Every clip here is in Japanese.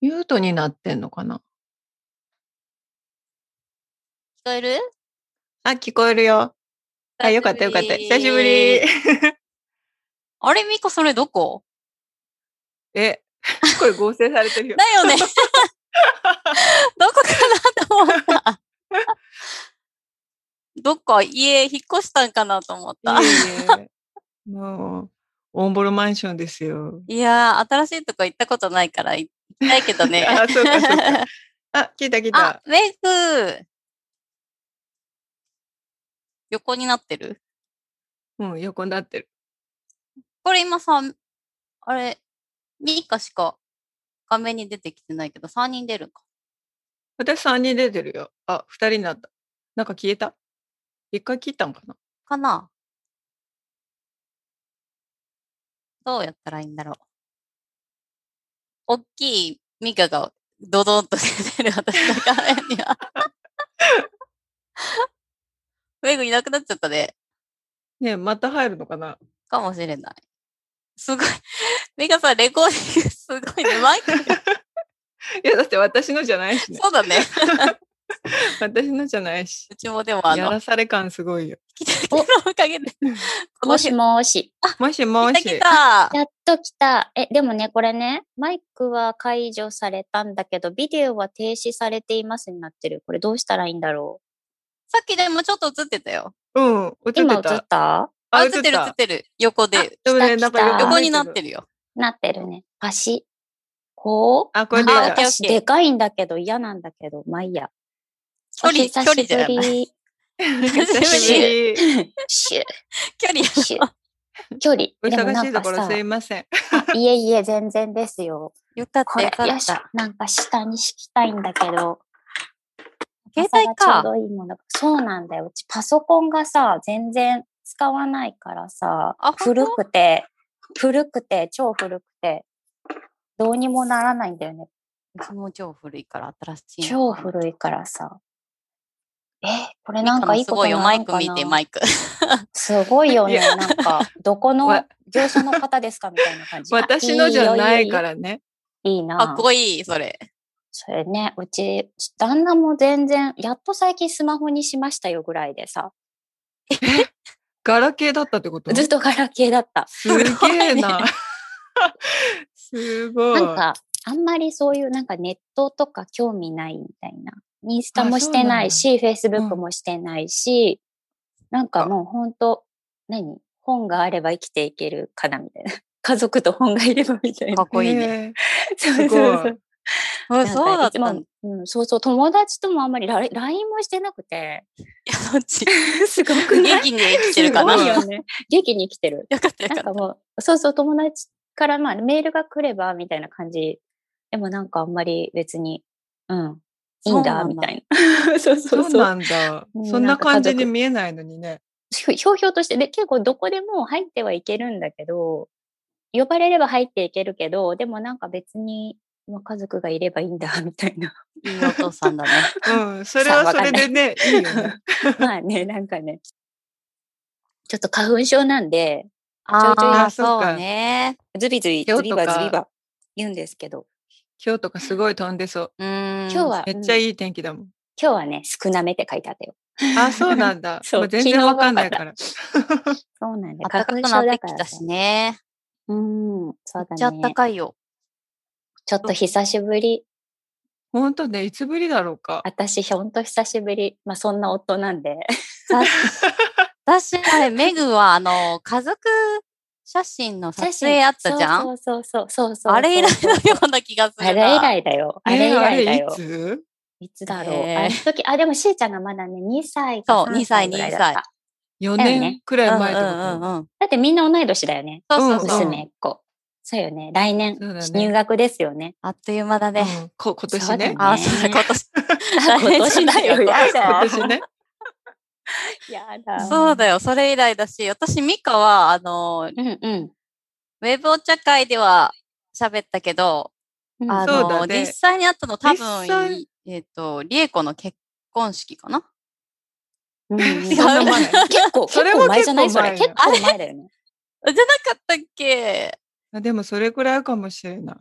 ミュートになってんのかな？聞こえる？あ、聞こえるよ。あ、よかったよかった。久しぶり。あれ、ミカ、それどこ？え、声合成されてるよ。だよね。どこかなと思った。どっか家引っ越したんかなと思った。いえいえ。もう、オンボロマンションですよ。いやー、新しいとこ行ったことないから行きたいけどね。あ、そうかそうか。あ、聞いた聞いあた。、メイク横になってる？うん、横になってる。これ今さ、あれ、ミカしか画面に出てきてないけど、3人出るんか？私3人出てるよ。あ、2人になった。なんか消えた？一回切ったんかな？かな？どうやったらいいんだろう。おっきいミカがドドンと出てる私の画面には。メグいなくなっちゃったね。ねえまた入るのかな？かもしれない。すごい。ミカさん、レコーディングすごいね。マイク。いや、だって私のじゃないしね。そうだね。私のじゃないし。うちもでもあの、やらされ感すごいよ。おかげで。もしもーし。もしもし。来た来た。やっと来た。え、でもね、これね、マイクは解除されたんだけど、ビデオは停止されていますになってる。これどうしたらいいんだろさっきでもちょっと映ってたよ。うん、映っう。て今映た。った？あ、映ってる映ってる。横で。でもね、なんか横になってる。るよ。なってるね。足。こう？あこれで私でかいんだけど嫌なんだけど、まあいいや。距離距離じゃないしぶり。久しぶり。シュッ距離シュッ距離。おでも忙しいところなんかさすいません。あいえいえ、全然ですよ。よかっこれたよか、っ。たなんか下に敷きたいんだけど。携帯朝がちょうか。どいいものが。そうなんだよ。うちパソコンがさ、全然使わないからさ古くて、古くて、超古くて、どうにもならないんだよね。うちも超古いから新しい超の。古いからさ。え、これなんかいいことすごいよ。マイクなのかな？見て、マイク。すごいよね。なんか、どこのわ業者の方ですかみたいな感じ。私のじゃないかららね。いいな。かっこいい、それ。それね、うち、旦那も全然、やっと最近スマホにしましたよぐらいでさ、ガラケーだったってこと？ずっとガラケーだった。すげえな。すごい。なんか、あんまりそういうなんかネットとか興味ないみたいな。インスタもあしてないし、フェイスブックうんもしてないし、なんかもうほんと、何？本があれば生きていけるかなみたいな。家族と本がいればみたいなかっ。こいいね。へ そうそうそう。そうだったうん、そうそう、友達ともあんまりラ LINE もしてなくて、や、そっち。すごくない？元気に生きてるかな。よすごいよね。元気に生きてる。かったよかった。なんかもう、そうそう、友達からまあメールが来ればみたいな感じ。でもなんかあんまり別に、うん、いいんだ、みたいな。そうー そうそう。そうなんだう。んそんな感じに見えないのにね。ひょひょうひょうとして、で、結構どこでも入ってはいけるんだけど、呼ばれれば入っていけるけど、でもなんか別に、まあ、家族がいればいいんだ、みたいな。いいお父さんだね。うん、それはそれでね、いいよね。まあね、なんかね。ちょっと花粉症なんで、あちょいちょいそっかそうね。ズビズビ、ズビバズビバ言うんですけど、今日とかすごい飛んでそう。うーん。今日は、い、めっちゃいい天気だもん。今日はね、少なめって書いてあったよ。あ、そうなんだ。そう全然わかんないから。そうなんだよ。暖かくなってきただからさしね。うん、そうめっちゃだね。暖かいよ。ちょっと久しぶり。ほんとね、いつぶりだろうか。私、ほんと久しぶり。まあ、そんな夫なんで。さ 私、あれ、メグは、あの、家族写真の撮影あったじゃん？そうそうそうそうそう。あれ以来のような気がするな。あれ以来だよ。あれ以えー来だよいつ？いつだろう？あの時、あ、でもしーちゃんがまだね、2歳かそう3 2歳ぐらいだ2歳った。?4 だよね年くらい前ってこうんうんう。だってみんな同い年だよね。そうそうそう。うん娘っ子。そうよね。来年、入学ですよね。あっという間だね。うんこ今年ねそうだね。あ、そうだ、今年。今年だよ。今年ね。やだ。そうだよ、それ以来だし、私、ミカは、あの、うんうん。ウェブお茶会では喋ったけど、うん。あの、ね。実際にあったの多分、えっ、と、リエコの結婚式かな？うん 結構、それも結構前じゃない？それ。結構前結構前だよね。じゃなかったっけ？あでもそれくらいかもしれない。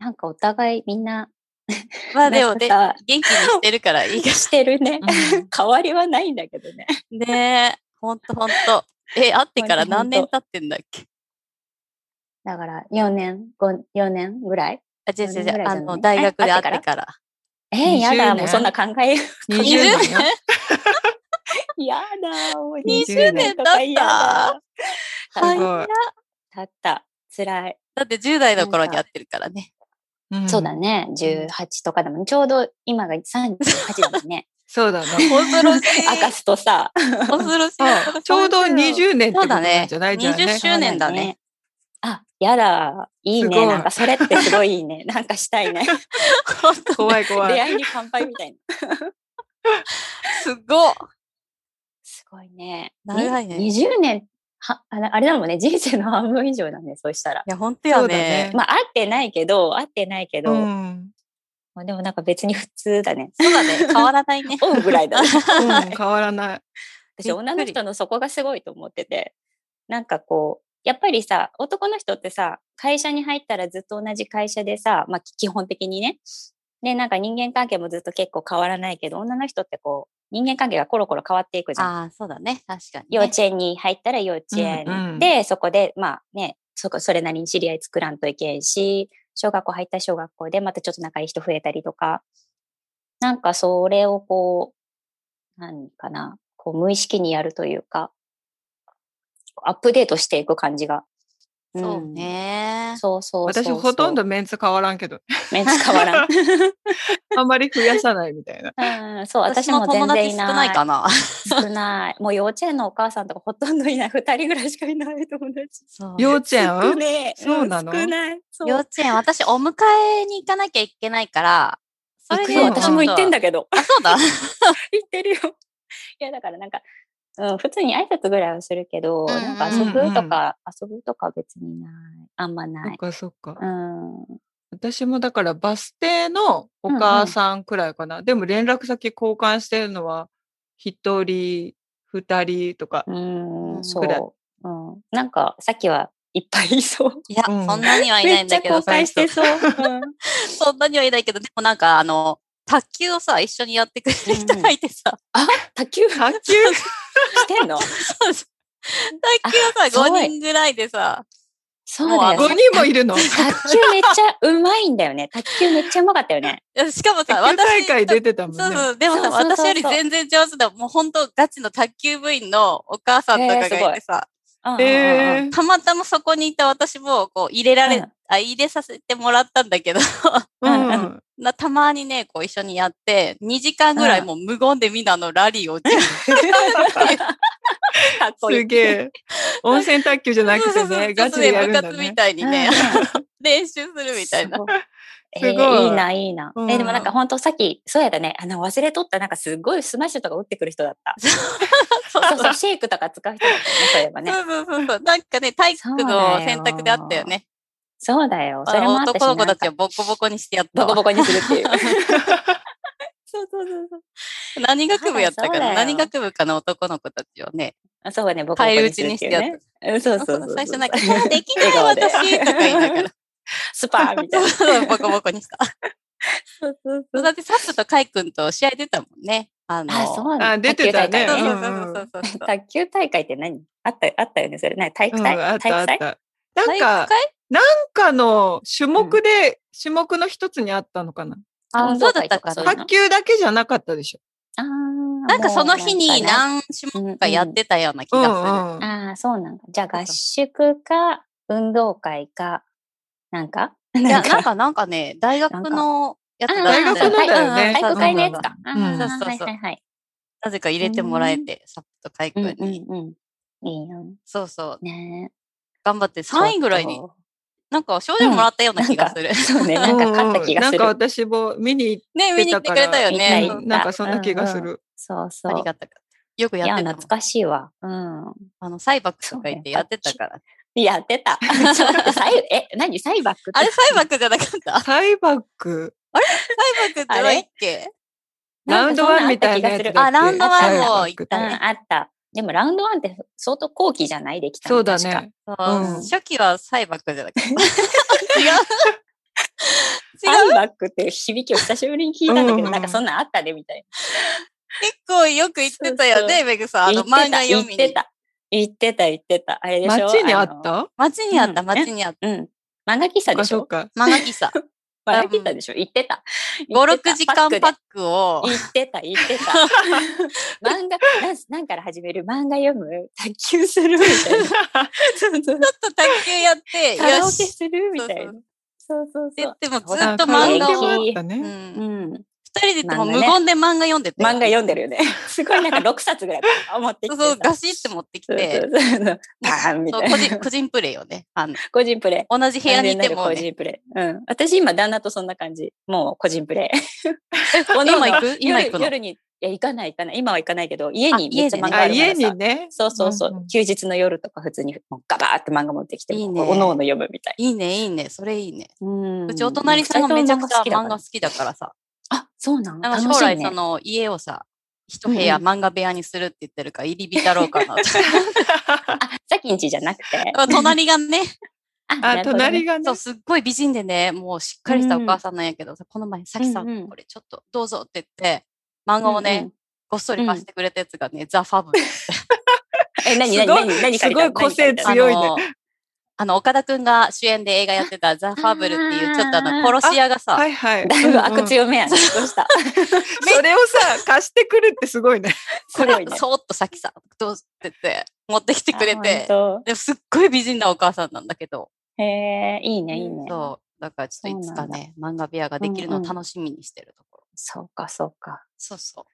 なんかお互いみんな、まあでもね、元気にしてるからいいかしてるね。うん変わりはないんだけどね。ねえ、ほんとほんと。え、会ってから何年経ってんだっけ？だから4年、5 4年ぐらい？あ、違う違う違う、あの、大学で会えってから？えー、や20だ、年もうそんな考え、20 20年？よ やだ、もう20 20年経った。すはい。ごい。経った。辛い。だって10代の頃に会ってるからね。んそうだ。ね。18とかだもん。ちょうど今が38だもんね。そうだね。恐ろしい。アガストさ。恐ろしい。あちょうど20年ってことなんじゃない？じゃんそうだねね。20周年だね。あ、やだ。いいね。いなんかそれってすごいいいね。なんかしたいね。怖い怖い。出会いに乾杯みたいな。すごっ。すごいね。長いねに20年、は、あれだもんね。人生の半分以上だね。そうしたら。いや、ほんとそうだよねね。まあ、会ってないけど、会ってないけど、うん。まあでもなんか別に普通だね。そうだね。変わらないね。おうぐらいだね。うん変わらない。私、女の人のそこがすごいと思ってて、なんかこう、やっぱりさ、男の人ってさ、会社に入ったらずっと同じ会社でさ、まあ基本的にね。で、なんか人間関係もずっと結構変わらないけど、女の人ってこう、人間関係がコロコロ変わっていくじゃん。ああ、そうだね。確かに、ね。幼稚園に入ったら幼稚園うんうんで、そこで、まあね、そこ、それなりに知り合い作らんといけんし、小学校入ったら小学校でまたちょっと仲いい人増えたりとか、なんかそれをこう、何かな、こう無意識にやるというか、アップデートしていく感じが。そうんね。そうそうそうそう。私ほとんどメンツ変わらんけど、メンツ変わらん。あんまり増やさないみたいな。うん、そう、私も全友達少然いない。ないかな。少ない。もう幼稚園のお母さんとかほとんどいない。二人ぐらいしかいない友達。幼稚少園ねえそうなの？ん少ない。幼稚園、私お迎えに行かなきゃいけないから、それで私も言ってんだ。だけど。あ、そうだ。言ってるよ。いや、だからなんか、うん、普通に挨拶ぐらいはするけど、うんなんか遊ぶとか、遊ぶとかは別にない。あんまそっない。かそっか。うん。私もだからバス停のお母さんくらいかな。でも連絡先交換してるのは一人、二人とか。うん、うんぐらいそう。うん。なんか、さっきはいっぱいいそう。いや、うんそんなにはいないんだけど、めっちゃ交換してそう。うん そんなにはいないけど、でもなんかあの、卓球をさ、一緒にやってくれる人がいてさ、卓球？し卓球？てんの？そうそう卓球はさ、あすごい5人ぐらいでさ、そうだよ。5人もいるの？卓球めっちゃうまいんだよね。卓球めっちゃうまかったよね。いやしかもさ、卓球大私会出てたもんね。そうそう、でもさ、そうそうそうそう私より全然上手だ。もう本当ガチの卓球部員のお母さんとかがいてさ、うんえーたまたまそこにいた私も、こう、入れられ、うんあ、入れさせてもらったんだけど、うん たまにね、こう一緒にやって、2時間ぐらいもう無言でみんなのラリーを。すげえ。温泉卓球じゃなくてね、ガチでやるんだね部活みたいに。ね、練習するみたいな。えーいいな、いいな。うんえーでもなんか本当さっき、そうやだね。あの、忘れとった、なんかすごいスマッシュとか打ってくる人だった。そうそうそう、シェイクとか使う人だったね、そういえばね。そうそうそう。なんかね、体育のよ選択であったよね。そうだよ。それもあったし、男の子たちをボコボコにしてやったわ。ボコボコにするっていう。そうそうそうそう。何学部やったかな？何学部かの男の子たちをね、あそうね、ボコボコ返り討にするっちにしててやっいうね。うんそうそうそうそう。最初なんか、いやできない私とか言いながら。スパーみたいな。そうボコボコにした。そうそうそうだってサップとカイ君と試合出たもんね。あの、あ、そうなんあ出てたねそうそう卓球大会そうそうそうそう。卓球大会って何？あった、あったよね、それ。何体育うん、祭あっ体育祭たあった。なん体育か、会？なんかの種目で、種目の一つにあったのかな？あ、そうだったそういうの卓球だけじゃなかったでしょ。あーなんかその日に何種目かやってたような気がする。うんうん。ああ、そうなんだ。じゃあ合宿か、運動会か、なんか？いや、なんか、なんか、ね、大学のやつだ大学のだよね体育会のやつか。そうそうそうはいはいはい。なぜか入れてもらえて、サップとカイうん君に。うんうん。いいよ。そうそう。ね頑張って3位ぐらいになんか賞状もらったような気がする。とそうね、なんか勝った気がする。なんか私も見に行っね、見に来てくれたよねなんかそんな気がすうんる。そうそう。ありがたかった。よくいや、やってた。懐かしいわ。うん。あの、サイバックとか言ってやってたから。やってた。ちょっとサイ え、何サイバックってあれ、サイバックじゃなかった？ササイバック、イバックって何っけ？ラウンドワンみたいなやつだっけ？あラウンドワンもサイバックってうん、あった。でもラウンドワンって相当後期じゃない？できたの？そうだね。そううん初期はサイバックじゃなかった。違う？アイバックっていう響きを久しぶりに聞いたんだけど、うんうんなんかそんなんあったねみたい結構よく言ってたよね、そうそうメグさん。あな。の漫画読みに。言ってた。言ってた、言ってた。あれでしょ？街にあっのた街にあった、うん街にあった。うん。漫画喫茶でしょ？そっか。漫画喫茶。漫画喫茶でしょ？言ってた。5、6時間パッククをで。言ってた、言ってた。漫画、なんなんから始める？漫画読む？卓球するみたいな。ちょっと卓球やって、カラオ。ケするみたいな。そうそうってそう。言ってもずっと漫画を。うん。二人で言っても無言で漫画読んでて。漫画読んでるよね。すごいなんか6冊ぐらい持ってきてさ。そうガシって持ってきて。そうそうバーンみたいな。そう個人、個人プレイよね。あの、個人プレイ。同じ部屋にいてもね。個人プレイ。うん。私今旦那とそんな感じ。もう個人プレイ。今行く？今行くの？夜夜に、いや、行かない行かない。今は行かないけど、家にあめっちゃ漫画あるからさ家にね。そうそうそう。休日の夜とか普通にもうガバーって漫画持ってきて、いいねおのおの読むみたい。いいね、いいね。それいいね。うんうちお隣さんもめちゃくちゃ漫画好き。きだからさ。あ、そうなん？なんか楽しいね。将来その家をさ、一部屋うん漫画部屋にするって言ってるから入り浸ろうかなと。あ、さきんちじゃなくて。隣がね、あ あ、隣が。がね。そう、。すっごい美人でね、もうしっかりしたお母さんなんやけど、この前、さきさん、うんうん。これちょっとどうぞって言って、漫画をね、うんうん。ごっそり貸してくれたやつがね、ザ・ファブルって。え、何すごい何何何すごい個性強いねあの、岡田くんが主演で映画やってたザ・ファブルっていう、ちょっとあの、殺し屋がさ、はいはい。だいぶうんうん悪強めやね。どうした それをさ、貸してくるってすごいね。これすごいねそーっとさきさん、どうってて、持ってきてくれて、でもすっごい美人なお母さんなんだけど、当へえ、いいね、いいね。そう、だからちょっといつかね、漫画部屋ができるのをうんうん楽しみにしてるところ。そうか、そうか。そうそう。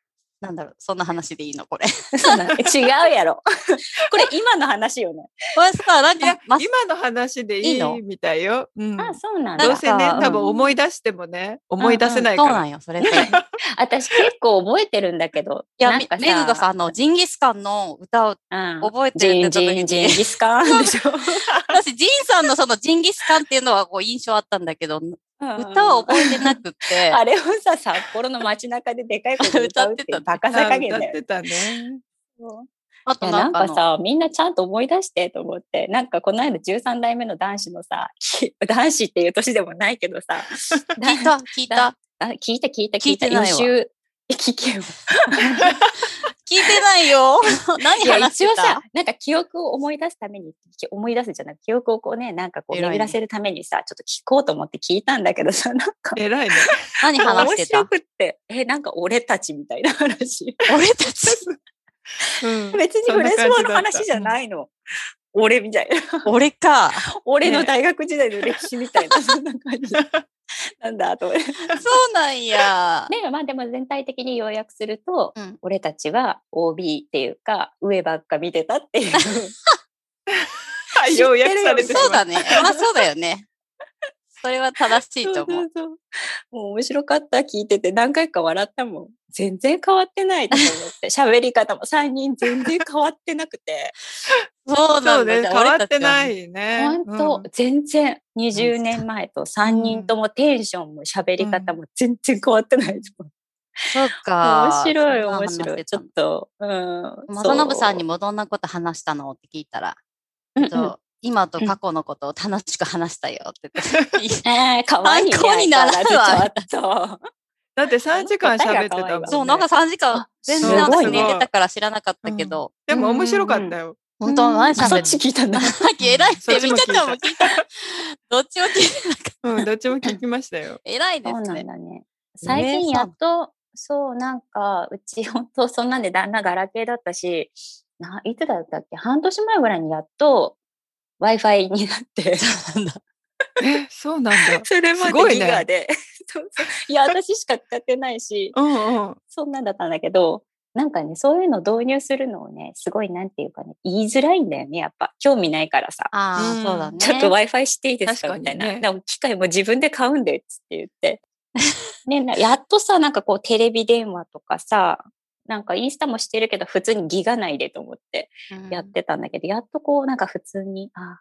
なんだろう、そんな話でいいの？これ。違うやろ。これ今の話よね。これさ、なんいやか、ま、今の話でいいみたいよ。うん。あ、そうなんだ。どうせね、多分思い出してもね、思い出せないから。そうなんよ、それ 私結構覚えてるんだけど。や、なんかメグがさ、あの、ジンギスカンの歌をうん覚えてるジンギスカンでしょ。私、ジンさんのそのジンギスカンっていうのはこう印象あったんだけど、歌は覚えてなくって、あれをさ、札幌の街中ででかい声で歌うっていうバカさあ加減だよ。歌ってたね。あとなんかさ、みんなちゃんと思い出してと思って、なんかこの間13代目の男子のさ、き男子っていう年でもないけどさ、聞いた、聞いた。あ 聞いた聞いた聞いてないわ予習、え聞けよ。聞いてないよ。何話してた？一応さ、なんか記憶を思い出すために、き思い出すじゃなくて、記憶をこうね、なんかこう巡らせるためにさ、ちょっと聞こうと思って聞いたんだけどさ、なんか、偉いね。何話してた？面白くって、え、なんか俺たちみたいな話。俺たち。うん別にフレスモの話じゃないの。俺みたいな。俺か。俺の大学時代の歴史みたいな、そんな感じ。なんだと。そうなんや。ね、まあでも全体的に要約すると、うん俺たちは OB っていうか、上ばっか見てたっていう。はい要約されてそうだね。まあそうだよね。それは正しいと思う。そうそうそうもう面白かった、聞いてて何回か笑ったもん。全然変わってないと思って。喋り方も3人全然変わってなくて。そうなんだ。そうね、変わってな。いね。本当、全然20年前と3人ともテンションも喋り方も全然変わってないと思う。そうか。面白い、面白い。ちょっと、うん。元信さんにもどんなこと話したの？って聞いたら、そう、うんと今と過去のことを楽しく話したよって言って。えー、かわいいね。参考にならんわ相変わらずちょっと。だって3時間喋ってたもん、ね。そう、なんか3時間あ、全然私寝てたから知らなかったけど、でも面白かったよ。本当何あそっ喋るち聞いたんだ。さっき偉いって、そっちも聞いたみかちゃんも聞いた。どっちも聞いてうん、どっちも聞きましたよ。偉いでそうなんすね。だね。最近やっと、そう、なんか、うち本当そんなんで旦那ガラケーだったし、ないつだったっけ？半年前ぐらいにやっと Wi-Fi になって、なんだえ、そうなんだ。それすごいねギガで。そうそういや、私しか使ってないし、うんうん。そんなんだったんだけど、なんかね、そういうの導入するのをね、すごいなんていうかね、言いづらいんだよね、やっぱ。興味ないからさ。ああ、うんそうだね。ちょっと Wi-Fi していいですか？みたいな。機械も自分で買うんでっつって言って。ね、なやっとさ、なんかこうテレビ電話とかさ、なんかインスタもしてるけど普通にギガ内でと思ってうんやってたんだけど、やっとこうなんか普通に、あ、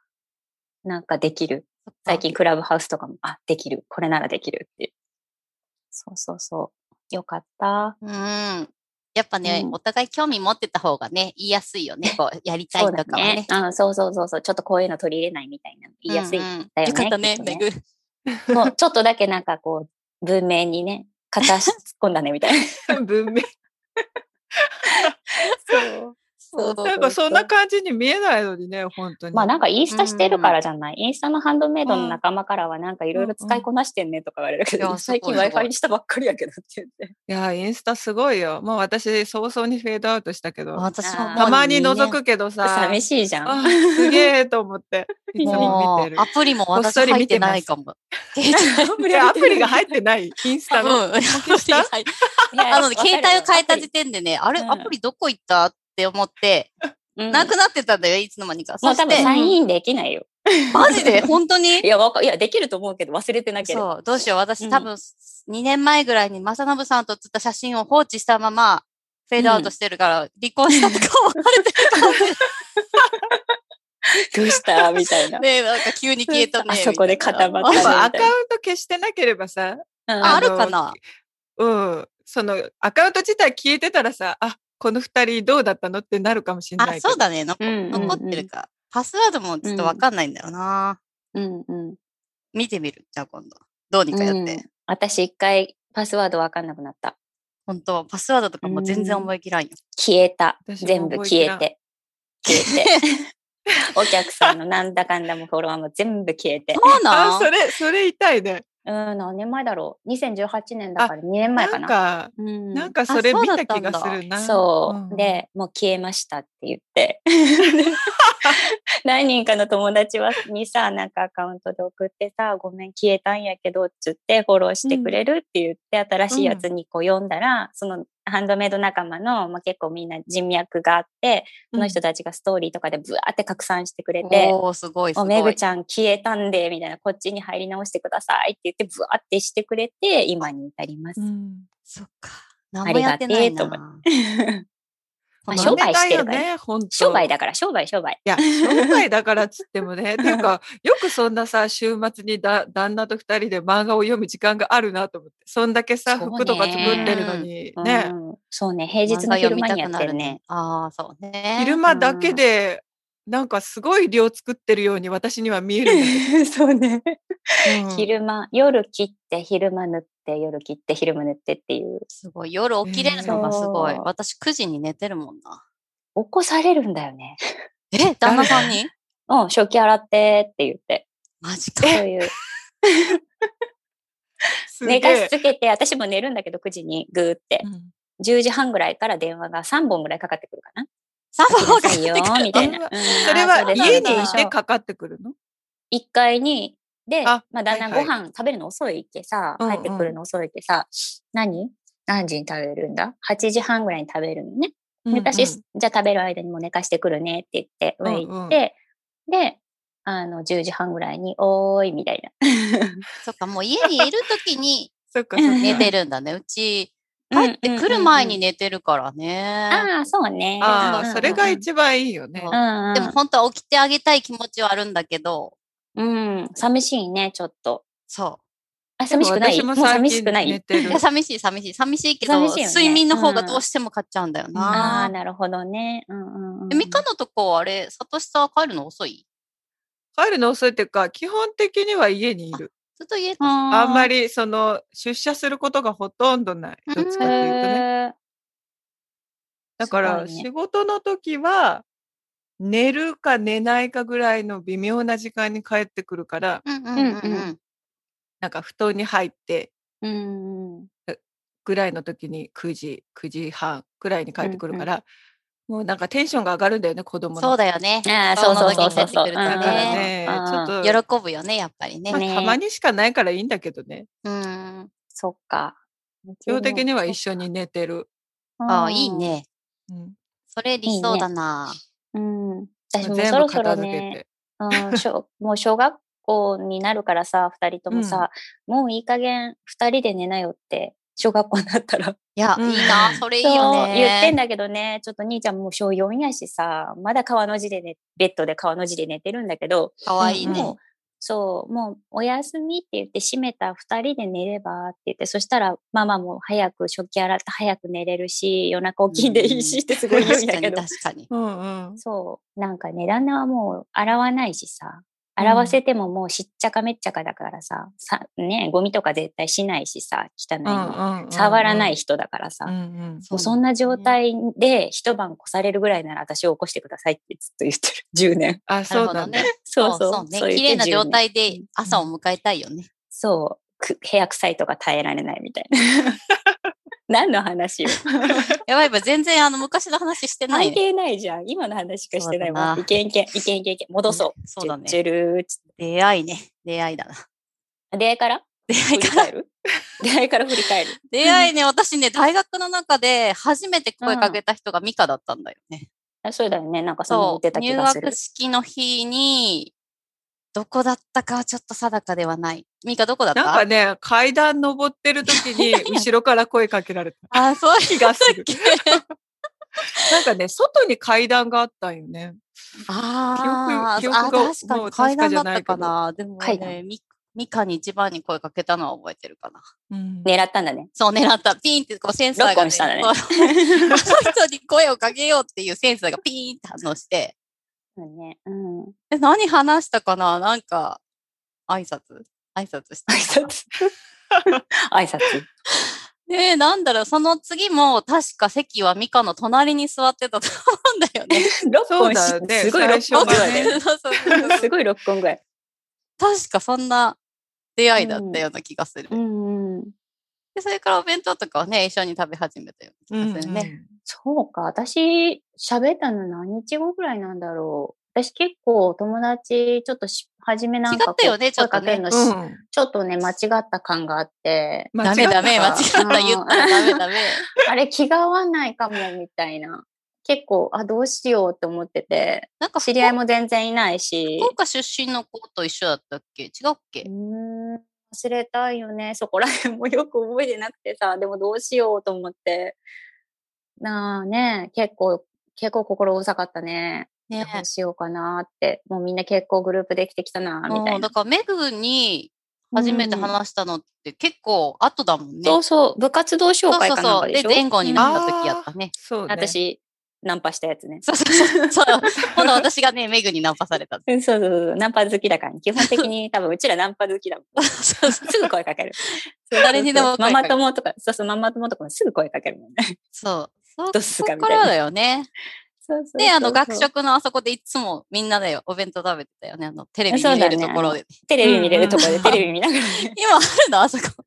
なんかできる。最近クラブハウスとかも、あ、できる。これならできるっていう。そうそうそう。よかった。うん。やっぱね、うんお互い興味持ってた方がね、言いやすいよね。こう、やりたいとかはねね。。うん、そうそうそうそう。ちょっとこういうの取り入れないみたいなの言いやすい。うんうんだよねよかったねねめぐ。もうちょっとだけなんかこう、文面にね、片足突っ込んだねみたいな。文明。そう。なんかそんな感じに見えないのにね、本当に。まあなんかインスタしてるからじゃない？インスタのハンドメイドの仲間からはなんかいろいろ使いこなしてんねとか言われるけど、うんうん最近 Wi-Fi にしたばっかりやけどって言って。いや、インスタすごいよ。もう私、早々にフェードアウトしたけど、私もたまに覗二くけどさ、寂しいじゃん。あすげえと思って、いつ年も見てる。アプリも私そり入ってないかも。アプリが入ってないインスタうん。の。アプリした入ってあのね、携帯を変えた時点でね、あれ、うんアプリどこ行った？って思って、うんなくなってたんだよ、いつの間にか。もそうして多分サ、インインできないよ。マジで？本当に？いや、わかいや、できると思うけど忘れてなければ。そう、どうしよう。私、うん多分、2年前ぐらいに正信さんと撮った写真を放置したまま、フェードアウトしてるから、離婚したとかもバレてるかもしれない。どうした？みたいな。ねなんか急に消えたね。あそこで固まったでもみたいなアカウント消してなければさ、うんああるのかな？うん、そのアカウント自体消えてたらさ、あ、この二人どうだったのってなるかもしれないあ。そうだね。残ってるか。パスワードもちょっとわかんないんだよな。うんうん。見てみる？じゃあ今度。どうにかやって。うん私一回パスワードわかんなくなった。本当？パスワードとかも全然覚えきらんよ。消えた。全部消えて。消えて。お客さんのなんだかんだもフォロワーも全部消えて。そうなあ、んそれ、それ痛いね。うん、何年前だろう。2018年だから2年前かな。なんか、うんなんかそれ見た気がするな。そう、ん、で、もう消えましたって言って。何人かの友達はにさ、なんかアカウントで送ってさ、ごめん消えたんやけど、つってフォローしてくれるって言って、新しいやつにこう読んだら、そのハンドメイド仲間の、まあ、結構みんな人脈があって、その人たちがストーリーとかでブワーって拡散してくれて、おー、すごいすおごい。めぐちゃん消えたんで、みたいな、こっちに入り直してくださいって言って、ブワーってしてくれて、今に至ります。うんそっか。何もやってないな。ありが まあ商売してるからね、本当商売だから、商売、商売。いや、商売だからっつってもね、っ ていうか、よくそんなさ、週末にだ旦那と二人で漫画を読む時間があるなと思って、そんだけさ、服とか作ってるのに、ね、うん、そうね、平日の昼間にやってるね。。ああ、そうね。昼間だけで、なんかすごい量作ってるように私には見える そうね。うん昼間、夜切って、昼間塗って、夜切って、昼間塗ってっていう。すごい。夜起きれるのがすごい。私9時に寝てるもんな。起こされるんだよね。え？旦那さんに？うん、食器洗ってって言って。マジか。そういう。寝かしえ。つけて、私も寝るんだけど、9時にグーって。うん10時半ぐらいから電話が3本ぐらいかかってくるかな。サかけボがなさいよ、みたいな。あうんそれは家にいてかかってくるの？1階に、で、あまあ、だんだんはいはご飯食べるの遅いってさ、うんうん帰ってくるの遅いってさ、何？何時に食べるんだ ?8 時半ぐらいに食べるのね。で私、うんじゃあ食べる間にもう寝かしてくるねって言って、上行って、で、あの、10時半ぐらいに、おーい、みたいな。そっか、もう家にいるときに。寝てるんだね。うち、帰ってくる前に寝てるからね。ああ、そうね。ああ、うんうんそれが一番いいよね。でも本当は起きてあげたい気持ちはあるんだけど、うん、寂しいね、ちょっと。そあ、寂しくない？寂しくない？寂しい、寂しい。寂しいけど、ね睡眠の方がどうしても買っちゃうんだよああ、な。なるほどね。うんうんうん。えミカのとこ、あれ、サトシさん帰るの遅い？帰るの遅いっていうか、基本的には家にいる。ずっと家あんまり、り、その、出社することがほとんどない。どっちかっていうとね。だから、仕事の時は、寝るか寝ないかぐらいの微妙な時間に帰ってくるから。なんか布団に入ってうんうん。ぐらいの時に9時、9時半ぐらいに帰ってくるから、もうなんかテンションが上がるんだよね、子供の。そうだよね。ああ、そうそうそうそうそう。だからねね、ちょっと、喜ぶよね、やっぱりねたまにしかないからいいんだけどね。うん。そっか。基本的には一緒に寝てる。ああ、いい。ね。うん、それ理想だな。うん。私もそろそろね、て。うん、しょもう小学校になるからさ、二人ともさ、もういい加減二人で寝なよって、小学校になったら。いや、うんいいな。それいいよね。言ってんだけどね、ちょっと兄ちゃんもう小4やしさ、まだ川の字でね、ベッドで川の字で寝てるんだけど、かわいいねそう、もう、おやすみって言って閉めた二人で寝ればって言って、そしたら、ママも早く食器洗って早く寝れるし、夜中起きんでいいしってすごい言うんだけど、確かに。うんうん。そう、なんかね、旦那はもう洗わないしさ、洗わせてももうしっちゃかめっちゃかだからさ、さ、ね、ゴミとか絶対しないしさ、汚いの。触らない人だからさ、うんうんもうそんな状態で一晩越されるぐらいなら私を起こしてくださいってずっと言ってる。10年。あ、そうだね。そうそう。そう綺麗な状10態年で朝を迎えたいよね。そう。く部屋臭いとか耐えられないみたいな。何の話よ？やばいやばい、全然あの昔の話してないね。関係ないじゃん。今の話しかしてないそうだなもん。いけんけん、いけんけんいけん。戻そう。そうだねジュルーっつっ出会いね。出会いだな。て出会いから？出会いから？出会いから振り返る？出会いね、私ね、大学の中で初めて声かけた人がミカだったんだよね。あそうだよね。なんかそんな言ってたそう、入気がする学。式の日に、どこだったかはちょっと定かではない。ミカどこだった？なんかね、階段登ってる時に 後ろから声かけられたあ、そう 気がする。なんかね、外に階段があったんよね。あー記憶があ、確かに階段だったじゃないけどかな。でも階段ね、ミミカに一番に声かけたのは覚えてるかな。うん狙ったんだね。そう、狙った。ピーンってこうセンサーが、ロックオンしたんだねそうあの人に声をかけようっていうセンサーがピーンって反応して、そうね。うん。え、何話したかな？なんか、挨拶？挨拶した。挨拶。挨拶。で、なんだろう、その次も、確か席はミカの隣に座ってたと思うんだよね。6そう本しだよねすごい6最初が本ぐらいね すごい6本ぐらい。確かそんな出会いだったような気がする。うんうん。で、それからお弁当とかはね、一緒に食べ始めたような気がするね。そうか。私、喋ったの何日後ぐらいなんだろう。私結構友達、ちょっとし、初めなんかこう違ったよねちょっとねちょっとね、間違った感があって、ダメダメ、間違っったた言ったらダメダメ。あれ気が合わないかも、みたいな。結構、あ、どうしようって思ってて、なんか、知り合いも全然いないし、福岡出身の子と一緒だったっけ？違うっけ？うーん、忘れたいよね。そこら辺もよく覚えてなくてさ、でもどうしようと思って。なあね、結構、結構心うざかったね。ねどうしようかなって。もうみんな結構グループできてきたな、みたいうな。もだから、メグに初めてうん話したのって結構後だもんね。そうそう、部活動紹介かなんそうそう。で、かでしょ前後にうんなった時やったね。そうね。私、ナンパしたやつね。そうそうそう。そう今度私がね、メグにナンパされた。うんそうそうそう、ナンパ好きだから、基本的に 多分うちらナンパ好きだもん。そうそうすぐ声かける。誰にでもママ友とか、そうそう、ママ友とかもすぐ声かけるもんね。そう。そどうすかみたいだよね。そうそうそうで、あの、学食のあそこでいつもみんなでお弁当食べてたよね。あの、テレビ見れるところで。テレビ見れるところでうんテレビ見ながらね。今あるのあそこ。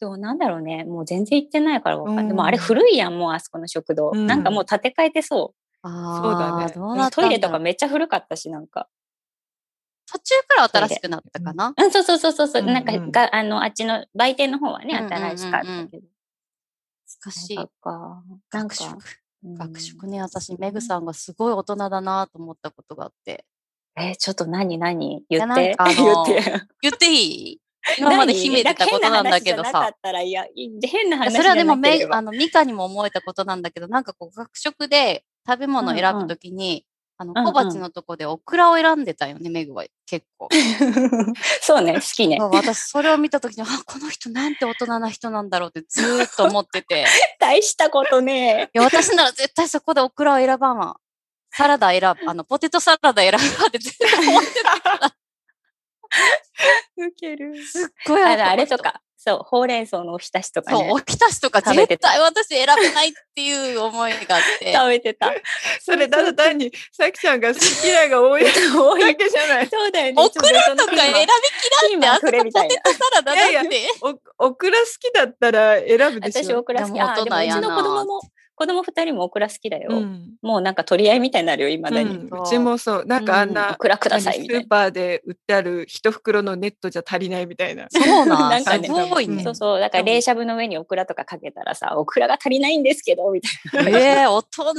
どうなんだろうね。もう全然行ってないからわかんない。うんでもあれ古いやん、もうあそこの食堂。うんなんかもう建て替えてそあそうだねーどうう。なったんだろうトイレとかめっちゃ古かったし、なんか。途中から新しくなったかな。うん、そうそうそうそうそう。うんうんなんかが、あの、あっちの売店の方はね、うんうんうんうん新しかったけど。難しいなん。か、なんか学食。。うん学食ね、私、メグさんがすごい大人だなと思ったことがあって。えーちょっと何何？言やって。言って。言っていい？今まで秘めてたことなんだけどさ変な話それはでもメなければあの、ミカにも思えたことなんだけど、なんかこう、学食で食べ物を選ぶときに、あの、小鉢のとこでオクラを選んでたよね、メグは結構。そうね、好きね。私、それを見たときに、あ、この人なんて大人な人なんだろうってずーっと思ってて。大したことね。いや、私なら絶対そこでオクラを選ばんわ。サラダ選ぶ、あの、ポテトサラダ選ぶわってずっと思ってたから。ウケる。すっごいあのあれとか、そう、ほうれん草のおひたしとかそう、ねお。ひたしとか食べてた絶対私選べないっていう思いがあって。食べてた。それただ単に、さきちゃんが好き嫌いが多い 多だけじゃない。そうだよね。オクラとか選びきらんって、あそこポテトサラダだって。いやいおオクラ好きだったら選ぶでしょ。私オクラ好き。でもあ、でもうちの子供も、子供二人もオクラ好きだよ。うんもうなんか取り合いみたいになるよ、未だに。うんうちもそう。なんかあんうんなオ、クラください何みたいな。スーパーで売ってある一袋のネットじゃ足りないみたいな。そうな なんんかねすごいね。そうそう。だから冷しゃぶの上にオクラとかかけたらさ、オクラが足りないんですけど、みたいな。ええ大人。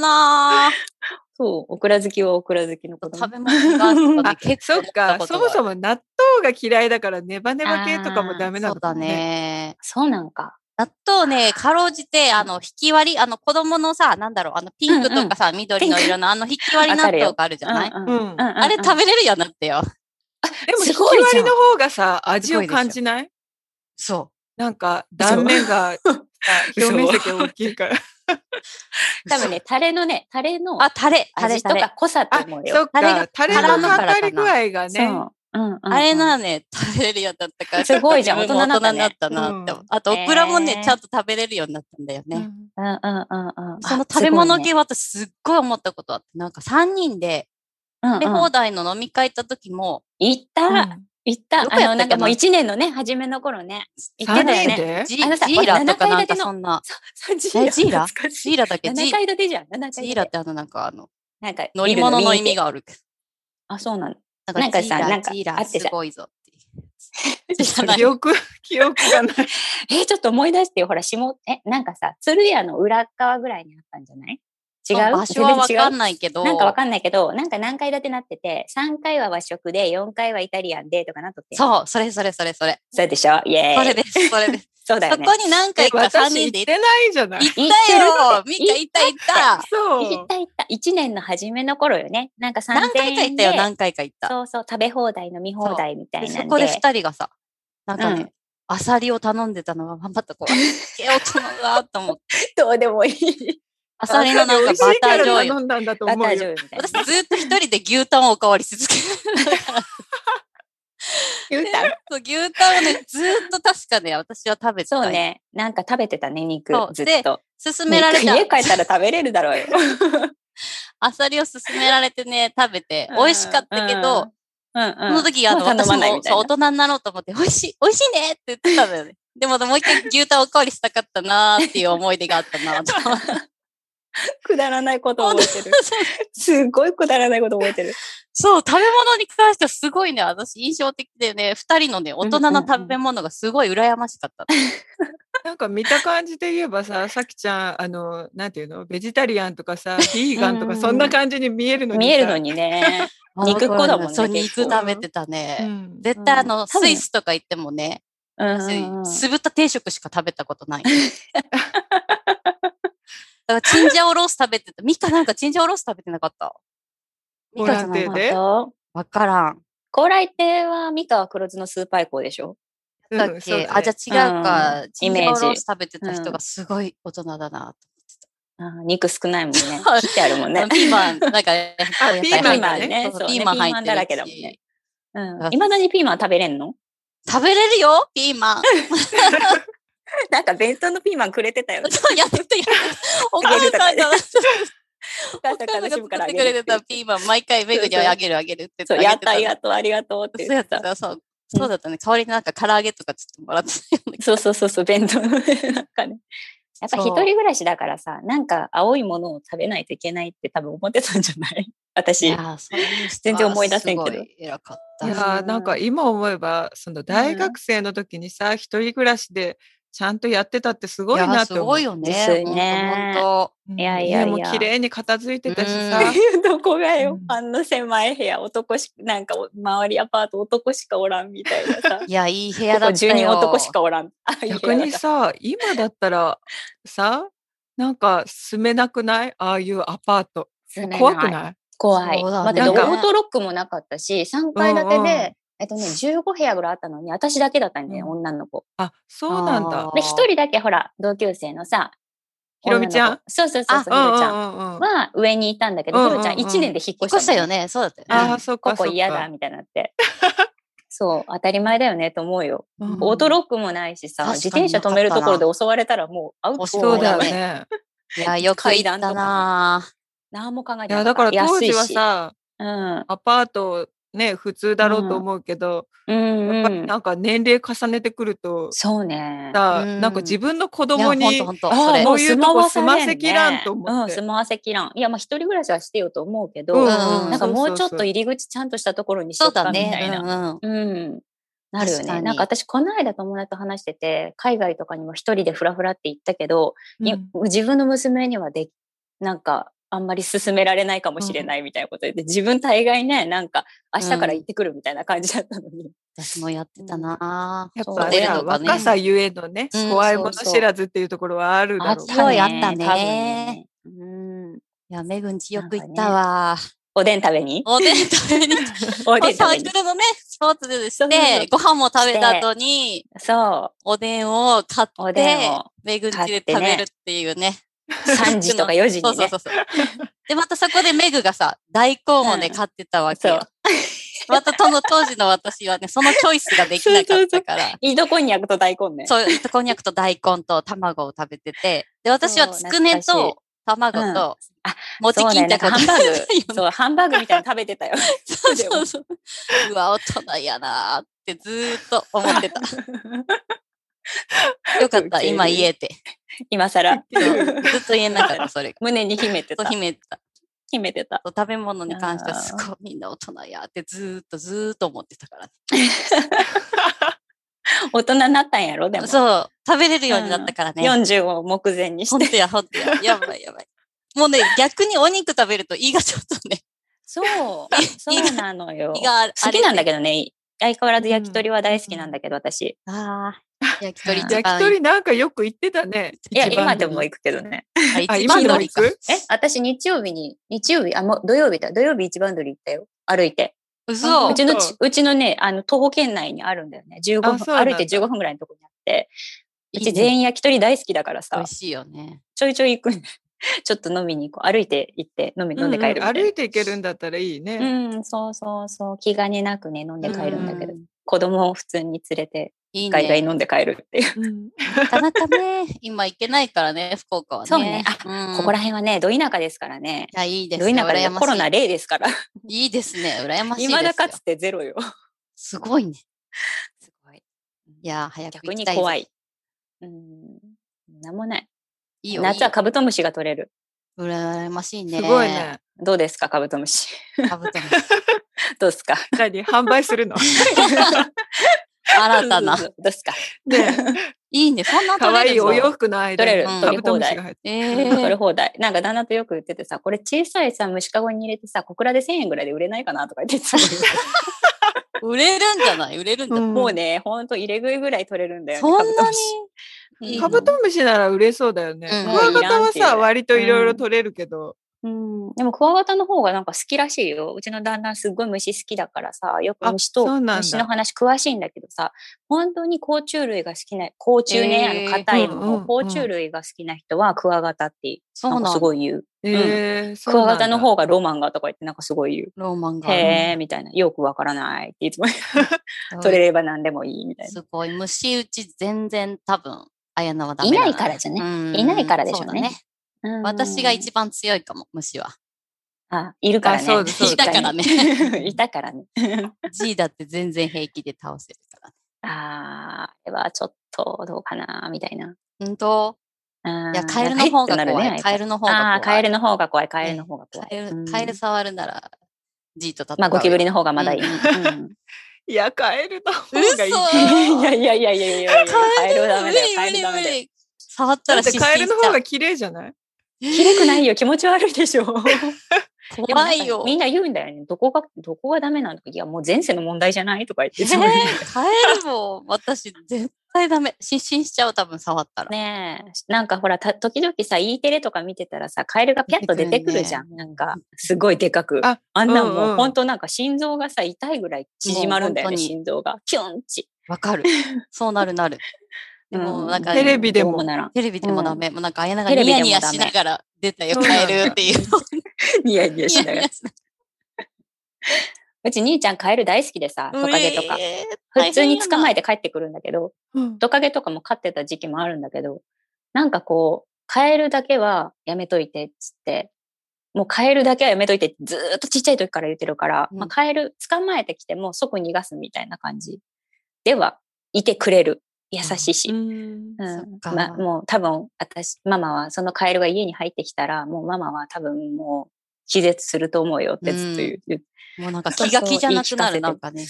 そう、オクラ好きはオクラ好きの子供食べ物がとか あね、結そっか、そもそも納豆が嫌いだからネバネバ系とかもダメなそうだのかもね。ね。そうなんか。納豆ね、かろうじて、あの、引き割り、あの、子供のさ、なんだろう、あの、ピンクとかさ、緑の色の、あの、引き割り納豆があるじゃない？うんうんうんあれ食べれるようになってよ。でも、引き割りの方がさ、味を感じない？そなんか、断面が、さ表面積が大きいから。多分ね、タレのね、タレのあ、タレ、タレ、味と。か濃さとあ、思うよ。そっタレがか。タレの絡むからかな。かかり具合がね。そう。うんうんうんあれなね、食べれるようになったから。すごいじゃん大人だったね大人になったなって思う。うんあと、オクラもね、えーちゃんと食べれるようになったんだよね。うんうんうんうんうん。そのあ食べ物系は私すっごい思ったことあって、なんか3人でうん食べ放うん題の飲み会行った時も、行った、うん行った。どこやったあの、なんかもう1年のね、初めの頃ね。行って三たよね。ジーラとかなん7階建てのかそんな、ジーラジーラ？だっけ？ジ7階建てじゃん。7階ジ建て。ーラってあのなんかあの、なんか、乗り物の意味が。がある。あ、そうなの。なんかさなんかあってさすごいぞ って記憶、記憶がない。えーちょっと思い出してよ。ほら、下、え、なんかさ、鶴屋の裏側ぐらいにあったんじゃない？違う？場所はわかんい。ないけど、なんかわかんないけど、なんか何階建てなってて、3階は和食で、4階はイタリアンでとかなっとって。う。そう、それそれそれそれ。そうでしょ？イエーイ。それです、それです。そうだよね。そこに何回か3私人で行ってないじゃない。行ったよミカ行った行ったそう行っ。た行った。1年の初めの頃よね。なんか3000何回か行ったよ、何回か行った。そうそう、食べ放題、飲み放題みたいなそこで2人がさ、なんかね、うんアサリを頼んでたのが、またこう、え、大人だと思って。どうでもいい。アサリのなんかバター醤油。バター。醤油みたいな。私ずっと一人で牛タンをおかわりし続ける。言うた そう牛タンをね、ずーっと確かね、私は食べてた。そう。ね。なんか食べてたね、肉そう。ずっと。勧められた。家帰ったら食べれるだろうよ。アサリを勧められてね、食べて、美味しかったけど、うんうん、その時、あの、私もそう大人になろうと思って、美味しい、美味しいねって言ってたんだよね。でももう一回牛タンおかわりしたかったなーっていう思い出があったなと思って。くだらないこと覚えてる。すごいくだらないこと覚えてる。そう、食べ物に関してはすごいね、私印象的でね、二人のね、大人の食べ物がすごい羨ましかった。なんか見た感じで言えばさ、さきちゃん、あの、なんていうの、ベジタリアンとかさ、ビーガンとか、うんそんな感じに見えるのにさ。見えるのにね。肉っ子だもんねそう、肉食べてたね。うん。絶対あの、うんスイスとか行ってもね、うん酢豚定食しか食べたことない。だからチンジャオロース食べてた。ミカなんかチンジャオロース食べてなかった？ミカじゃない？ボランティアで？本当わからん。高麗亭は三河黒酢のスーパー以降でしょ？うんだっけ、そうだね。あ、じゃあ違うか。うんチンジャオロイメース食べてた人がすごい大人だなとあー肉少ないもんね。はい切ってあるもんね。思って。ピーマン、なんか、ピーマンが入ってる。ねピーマン入ってるしピーマンだらけだもんね。うん。いまだにピーマン食べれんの？食べれるよピーマン。なんか弁当のピーマンくれてたよね。そうやってたやって た。お母さんが、お母おさ母んがさんが作楽しむからあってくれてげるって言ってたピーマン、毎回メグにあげるあげるってそう、言ってやった、ありがとう、ありがとうってた。そうや言っったた。そう。そうだったね。代わりになんか唐揚げとかちょっともらって。そうそうそうそう、弁当のね、なんかね。やっぱ一人暮らしだからさ、なんか青いものを食べないといけないって多分思ってたんじゃない？私。全然思い出せんけど偉かった。いやーなんか今思えば、その大学生の時にさ、一人暮らしでちゃんとやってたってすごいなって思う。すごいよね。ですねほんとうんいやいやいや家も綺麗に片付いてたしうんさ。どこがよ、うん あんな狭い部屋、男しなんかお周りアパート男しかおらんみたいなさ。いや、いい部屋だったよ。10人男しかおらん。逆にさ、今だったらさ、なんか住めなくない？ああいうアパート。怖くない？怖い。だって、なんかオートロックもなかったし、3階建てうんうんで、えっとね、15部屋ぐらいあったのに、私だけだったんだよ、うん女の子。あ、そうなんだあ。で、一人だけほら、同級生のさ、ひろみちゃん？そうそうそうひろちゃんは上にいたんだけど、ひろちゃん1年で引っ引っ越したの越したよね。そうだったよね。ああ、そこ。こ嫌だ、みたいになって。そう、当たり前だよねと思うよ。うんオートロックもないしさ、自転車止めるところで襲われたらもうアウトそうだよね。ね。いや、よく行ったなぁ。何も考えいや、てなかった。だから当時はさ、うん、アパートね、普通だろうと思うけど、うんやっぱりうん。なんか年齢重ねてくると、そうね。さ、うんなんか自分の子供にとほんと。ああ、それもういうとこ住ませきらんと思ってうん、住まわせきらん。いや、まあ一人暮らしはしてよと思うけど、うんうんなんかもうちょっと入り口ちゃんとしたところにしよそううかだみたいな。ね。うんうん。うん。なるよね。なんか私、この間友達と話してて、海外とかにも一人でフラフラって行ったけど、いうん自分の娘にはでき、なんか、あんまり進められないかもしれないみたいなこと言って、自分大概ね、なんか、明日から行ってくるみたいな感じだったのに。私もやってたなうやっぱね、若さゆえのね、うん怖いものそうそう知らずっていうところはあるだろうからすごいあったねねうん。いや、めぐんちよく行ったわ。おでん食べに？おでん食べに。おでん食べにサーク。ルのね、スポーツでしそうそうそうて、ご飯も食べた後に、そう。おでんを買ってを、めぐんちで食べるっていうね。3時とか 4時にねそうそう。そうそう。で、またそこでメグがさ、大根をね、うん買ってたわけよそう。またその当時の私はね、そのチョイスができなかったから。イードこんにゃくと大根ね。そう、こんにゃくと大根と卵を食べてて、で、私はつくねと卵うんとあ、餅そうね。巾着をなんかハンバーグ、そそう、ハンバーグみたいなの食べてたよ。そうそうそう。うわ、大人やなーってずーっと思ってた。よかった、今言えて。今更。ずっと言えなかった、それが。胸に秘めてた。秘めてた。秘めてた。食べ物に関してはすごいみんな大人やってずーっとずーっと思ってたから、大人になったんやろでも。そう、食べれるようになったからね。40を目前にして。ほんとや、ほんとや。やばいやばい。もうね、逆にお肉食べると胃がちょっとね、そう。そうなのよ。胃が好きなんだけど。どね。相変わらず焼き鳥は大好きなんだけど、私。ああ、焼き鳥焼き鳥なんかよく言ってたね。いや、今でも行くけどね。あ今でも。行く？え、私日曜日に、日曜日、あ、もう土曜日だ。土曜日一番鳥行ったよ。歩いて。嘘うちのちそう、うちのね、あの、徒歩圏内にあるんだよね。15分、歩いて15分ぐらいのとこにあって。うち全員焼き鳥大好きだからさ美味、しいよね。ちょいちょい行く。ちょっと飲みに行こう。歩いて行って飲み、飲んで帰る歩いて行けるんだったらいいね。うん、そうそうそう。気兼ねなくね、飲んで帰るんだけどう。子供を普通に連れて、いいガイガイね。飲んで帰るっていう。うんなかなかね、今行けないからね、福岡はね。そうねうんここら辺はね、ど田舎ですからね。いや、いいですどね。田舎で羨ましいコロナ例ですから。いいですね。羨ましいですよ。未だかつてゼロよ。すごいね。すごい。いやー、早く逆。に怖い。うん。なんもない。いいよ。夏はカブトムシが取れる。羨ましいね。すごいね。。どうですか、カブトムシ。カブトムシ どうですか？何？販売するの？新たな。ですかねいいね。そんな可愛いお洋服の間に取れるカブトムシが入ってえ取れー、放題。なんか旦那とよく言っててさ、これ小さいさ、虫かごに入れてさ、小倉で1000円ぐらいで売れないかなとか言ってた。売れるんじゃない？売れるんじゃない、うんもうね、ほんと入れ食いぐらい取れるんだよね。そんなに？カブトムシなら売れそうだよね。うんクワガタはさ、割といろいろ取れるけど。うん、でもクワガタの方がなんか好きらしいよ。うちの旦那すっごい虫好きだからさ、よくあ虫と虫の話詳しいんだけどさ、本当に甲虫類が好きな、甲虫ね、えーあの硬いの、う甲虫類が好きな人はクワガタってなんんだすごい言う。えー、クワガタの方がロマンがとか言ってなんかすごい言う。ローマンがある。へーみたいな。よくわからないっていつも 取れれば何でもいいみたいな。すごい。虫打ち全然多分、あやなはダメだいないからじゃね。うんいないからでしょうねそうん私が一番強いかも、虫は。あ、いるからね。あそうですいたからいたからね。G だって全然平気で倒せるから。あー、あれはちょっとどうかな、みたいな。本当？いいや、カエルの方が怖い。カエルルの方が怖い。ああー、カエルの方が怖い、カエルの方が怖い。カエルうんカエル触るなら、G と戦う。まあ、ゴキブリの方がまだいい。いや、カエルの方がいい。嘘いやいやいやいやいやいやいや、カエルはダメだよ、カエ無理ルダメだよ。無理無理。触ったらだってカエルの方が綺麗じゃない？きれくないよ、気持ち悪いでしょ。怖いよ。みんな言うんだよね。どこが、どこがダメなの？いや、もう前世の問題じゃないとか言ってえーそう言うんだよカエルも私絶対ダメ。失神しちゃう、多分触ったら。ねえ、なんかほら、た時々さ、E テレとか見てたらさ、カエルがピャッと出てくるじゃん。ねなんか、すごいでかく。ああんなんうんうんもう本当なんか心臓がさ、痛いぐらい縮まるんだよね、心臓が。キュンチ。わかる。そうなるなる。でも、うんなんか、テレビでも。テレビでもダメ。もうなんか、あやながテレニヤニヤしながら出たよ、そうなんだカエルっていう。ニヤニヤしながら。うち兄ちゃんカエル大好きでさ、トカゲとか。えー普通に捕まえて。て帰ってくるんだけど、うん。トカゲとかも飼ってた時期もあるんだけど、なんかこう、カエルだけはやめといてっつって、もうカエルだけはやめといてずーっとちっちゃい時から言ってるから、うん。まあ、カエル捕まえてきても即逃がすみたいな感じではいてくれる。優しいし。うんまあ、もう多分私、ママはそのカエルが家に入ってきたら、もうママは多分もう気絶すると思うよってずっと言う。言うもうなんかそうそう気が気じゃなくなる、なんかね、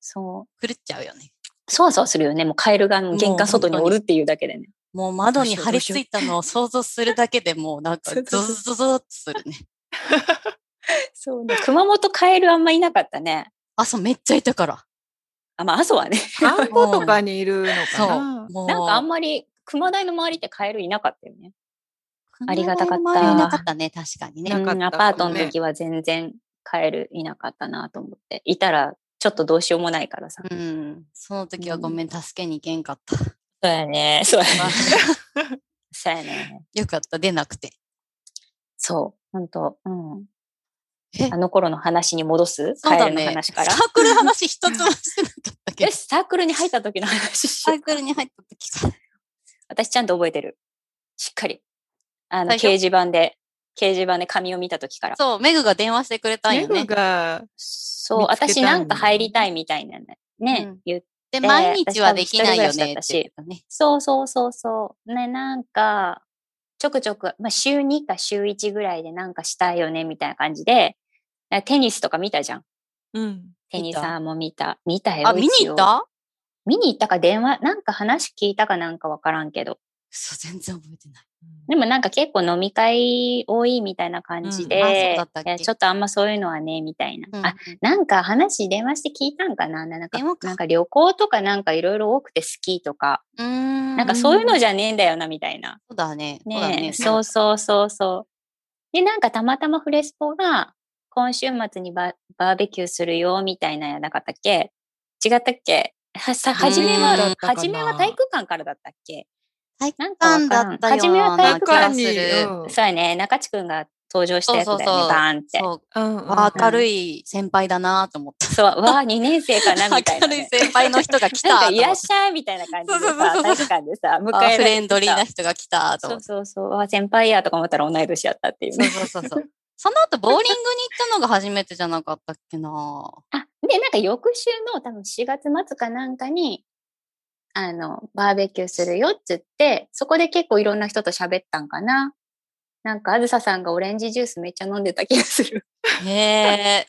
そう。狂っちゃうよね。そわそわするよね。もうカエルが玄関外におるっていうだけでね。もう窓に張り付いたのを想像するだけでもうなんかそうゾそうそうゾゾゾッとするね。そうね。熊本カエルあんまいなかったね。朝めっちゃいたから。あ、まあ、阿蘇はね。田んぼとかにいるのそうかな。。もうなんかあんまり熊台の周りってカエルいなかったよね。ありがたかった周りいなかったね、確かにね。なかったうんアパートの時は全然カエルいなかったなと思って。いたらちょっとどうしようもないからさ。そうん。その時はごめん、助けに行けんかった。うやね。そうやね。そうやね。よかった、出なくて。そう。本当うん。え？あの頃の話に戻す？カエルのそうだね。話から？サークル話一つもしてなかったけよどし。サークルに入った時の話サークルに入った時から。私ちゃんと覚えてる。しっかり。あの、掲示板で、掲示板で紙を見た時から。そう、メグが電話してくれたんメグよね。が、そう、私なんか入りたいみたいなね。ね、うん言っで、で毎日はできないよねって言ってたね。そうそうそうそう。ね、なんか、ちょくちょく、まあ、週2か週1ぐらいでなんかしたいよね、みたいな感じで、テニスとか見たじゃん。うん。テニサーも見た。見たよ。あ、見に行った？見に行ったか電話、なんか話聞いたかなんかわからんけど。そう、全然覚えてない。でもなんか結構飲み会多いみたいな感じで、ちょっとあんまそういうのはね、みたいな。うんあ、なんか話電話して聞いたんかな？なんかなんか旅行とかなんかいろいろ多くてスキーとか、うーん。なんかそういうのじゃねえんだよな、みたいな。そうだね。そうだね。そうそうそうそう。で、なんかたまたまフレスポが今週末にババーベキューするよ、みたいなやなかったっけ？違ったっけ？は、さ、はじめはうーん、はじめは体育館からだったっけ？体育なんかわ館。だったはじめは体育館がする。うんそうやね、中地くんが登場したやつだよね、そうそうそうバーンって。そう。うんうんわ明るい先輩だなと思った。そう、わあ、2年生かな、みたいな、明るいね。先輩の人が来た。いらってしゃいみたいな感じでさ、体育館でさ、迎えフレンドリーな人が来たとそう。そうそう、わあ、先輩やとか思ったら同い年やったっていうね。そうそうそう。その後、ボーリングに行ったのが初めてじゃなかったっけなあ、で、なんか翌週の多分4月末かなんかに、あの、バーベキューするよっつって、そこで結構いろんな人と喋ったんかな。なんか、あずささんがオレンジジュースめっちゃ飲んでた気がする。へえ。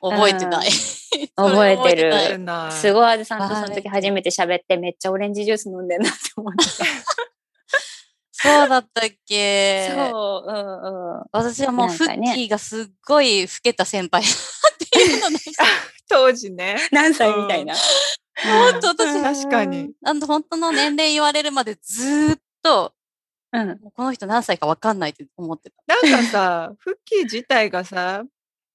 覚えてない。覚えてるすごいあずさんとその時初めて喋ってめっちゃオレンジジュース飲んでんなって思ってた。そうだったっけ？そう、うんうん。私はもうフッキーがすっごい老けた先輩っていうのでした。当時ね。何歳みたいな。本当私確かに。なんと本当の年齢言われるまでずーっと、うん。この人何歳かわかんないって思ってた。なんかさ、フッキー自体がさ、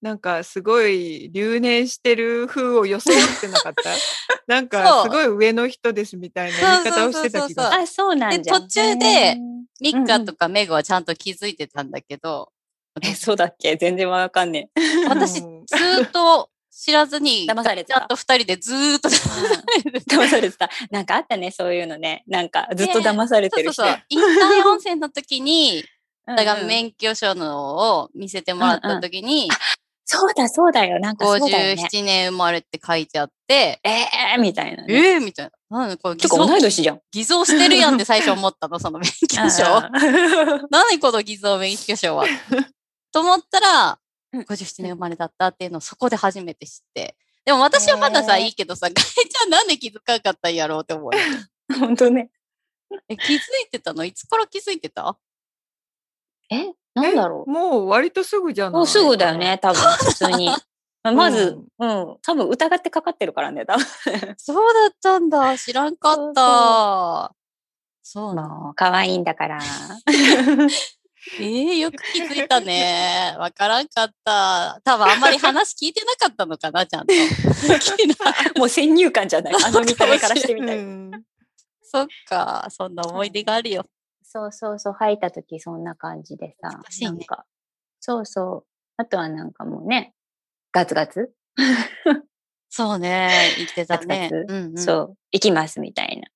なんかすごい留年してる風を装ってなかった？なんかすごい上の人ですみたいな言い方をしてた気がする。あ、そうなんじゃ。で途中でミッカとかメグはちゃんと気づいてたんだけど、え、そうだっけ？全然わかんねえ。私ずうんーっと知らずに、騙されてたちゃんと二人でずーっと騙されてた騙されてた。なんかあったね、そういうのね。なんかずっと騙されてる人。そうそうそう。引退温泉の時に、うんだからうん免許証のを見せてもらった時に、そうだ、そうだよ。なんかそうだよね。57年生まれって書いてあって、ええー、みたいな、ね。えー、みたいな。なんでこれ偽造同い年じゃん。偽造してるやんって最初思ったの、その免許証。何この偽造免許証は。と思ったら、うん57年生まれだったっていうのをそこで初めて知って。でも私はまださ、へーいいけどさ、ガエちゃんなんで気づかなかったんやろうって思う。本当ね。え、気づいてたの？いつから気づいてた？え、なんだろう。もう割とすぐじゃない？もうすぐだよね、多分、普通に。ままず、うん、多分疑ってかかってるからね、多分。そうだったんだ。知らんかった。そうな可愛いんだから。えー、よく気づいたね。わからんかった。多分あんまり話聞いてなかったのかな、ちゃんと。もう先入観じゃない。あの見た目からしてみたい。うんそっか、そんな思い出があるよ。そうそうそう、吐いた時そんな感じでさねなんか、そうそう。あとはなんかもうね、ガツガツ、そうね、生きてたガツね。ガツ、うんうん、そう、行きますみたいな。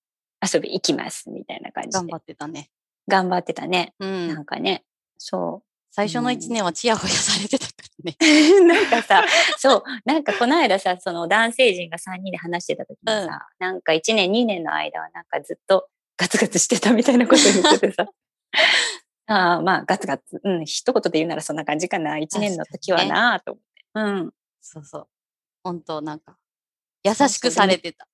遊び行きますみたいな感じで頑張。ってたね。頑張ってたね。う。なんんかね、そ最初の一年はチヤホヤされてたからね。う。なんかさ、そう、なんかこの間さ、その男性陣が3人で話してた時にさ、うんなんか1年2年の間はなんかずっとガツガツしてたみたいなこと言っててさ。ああ、まあガツガツ。うん、一言で言うならそんな感じかな。1年の時はなと思って。うん。そうそう。本当なんか、優しくされてた。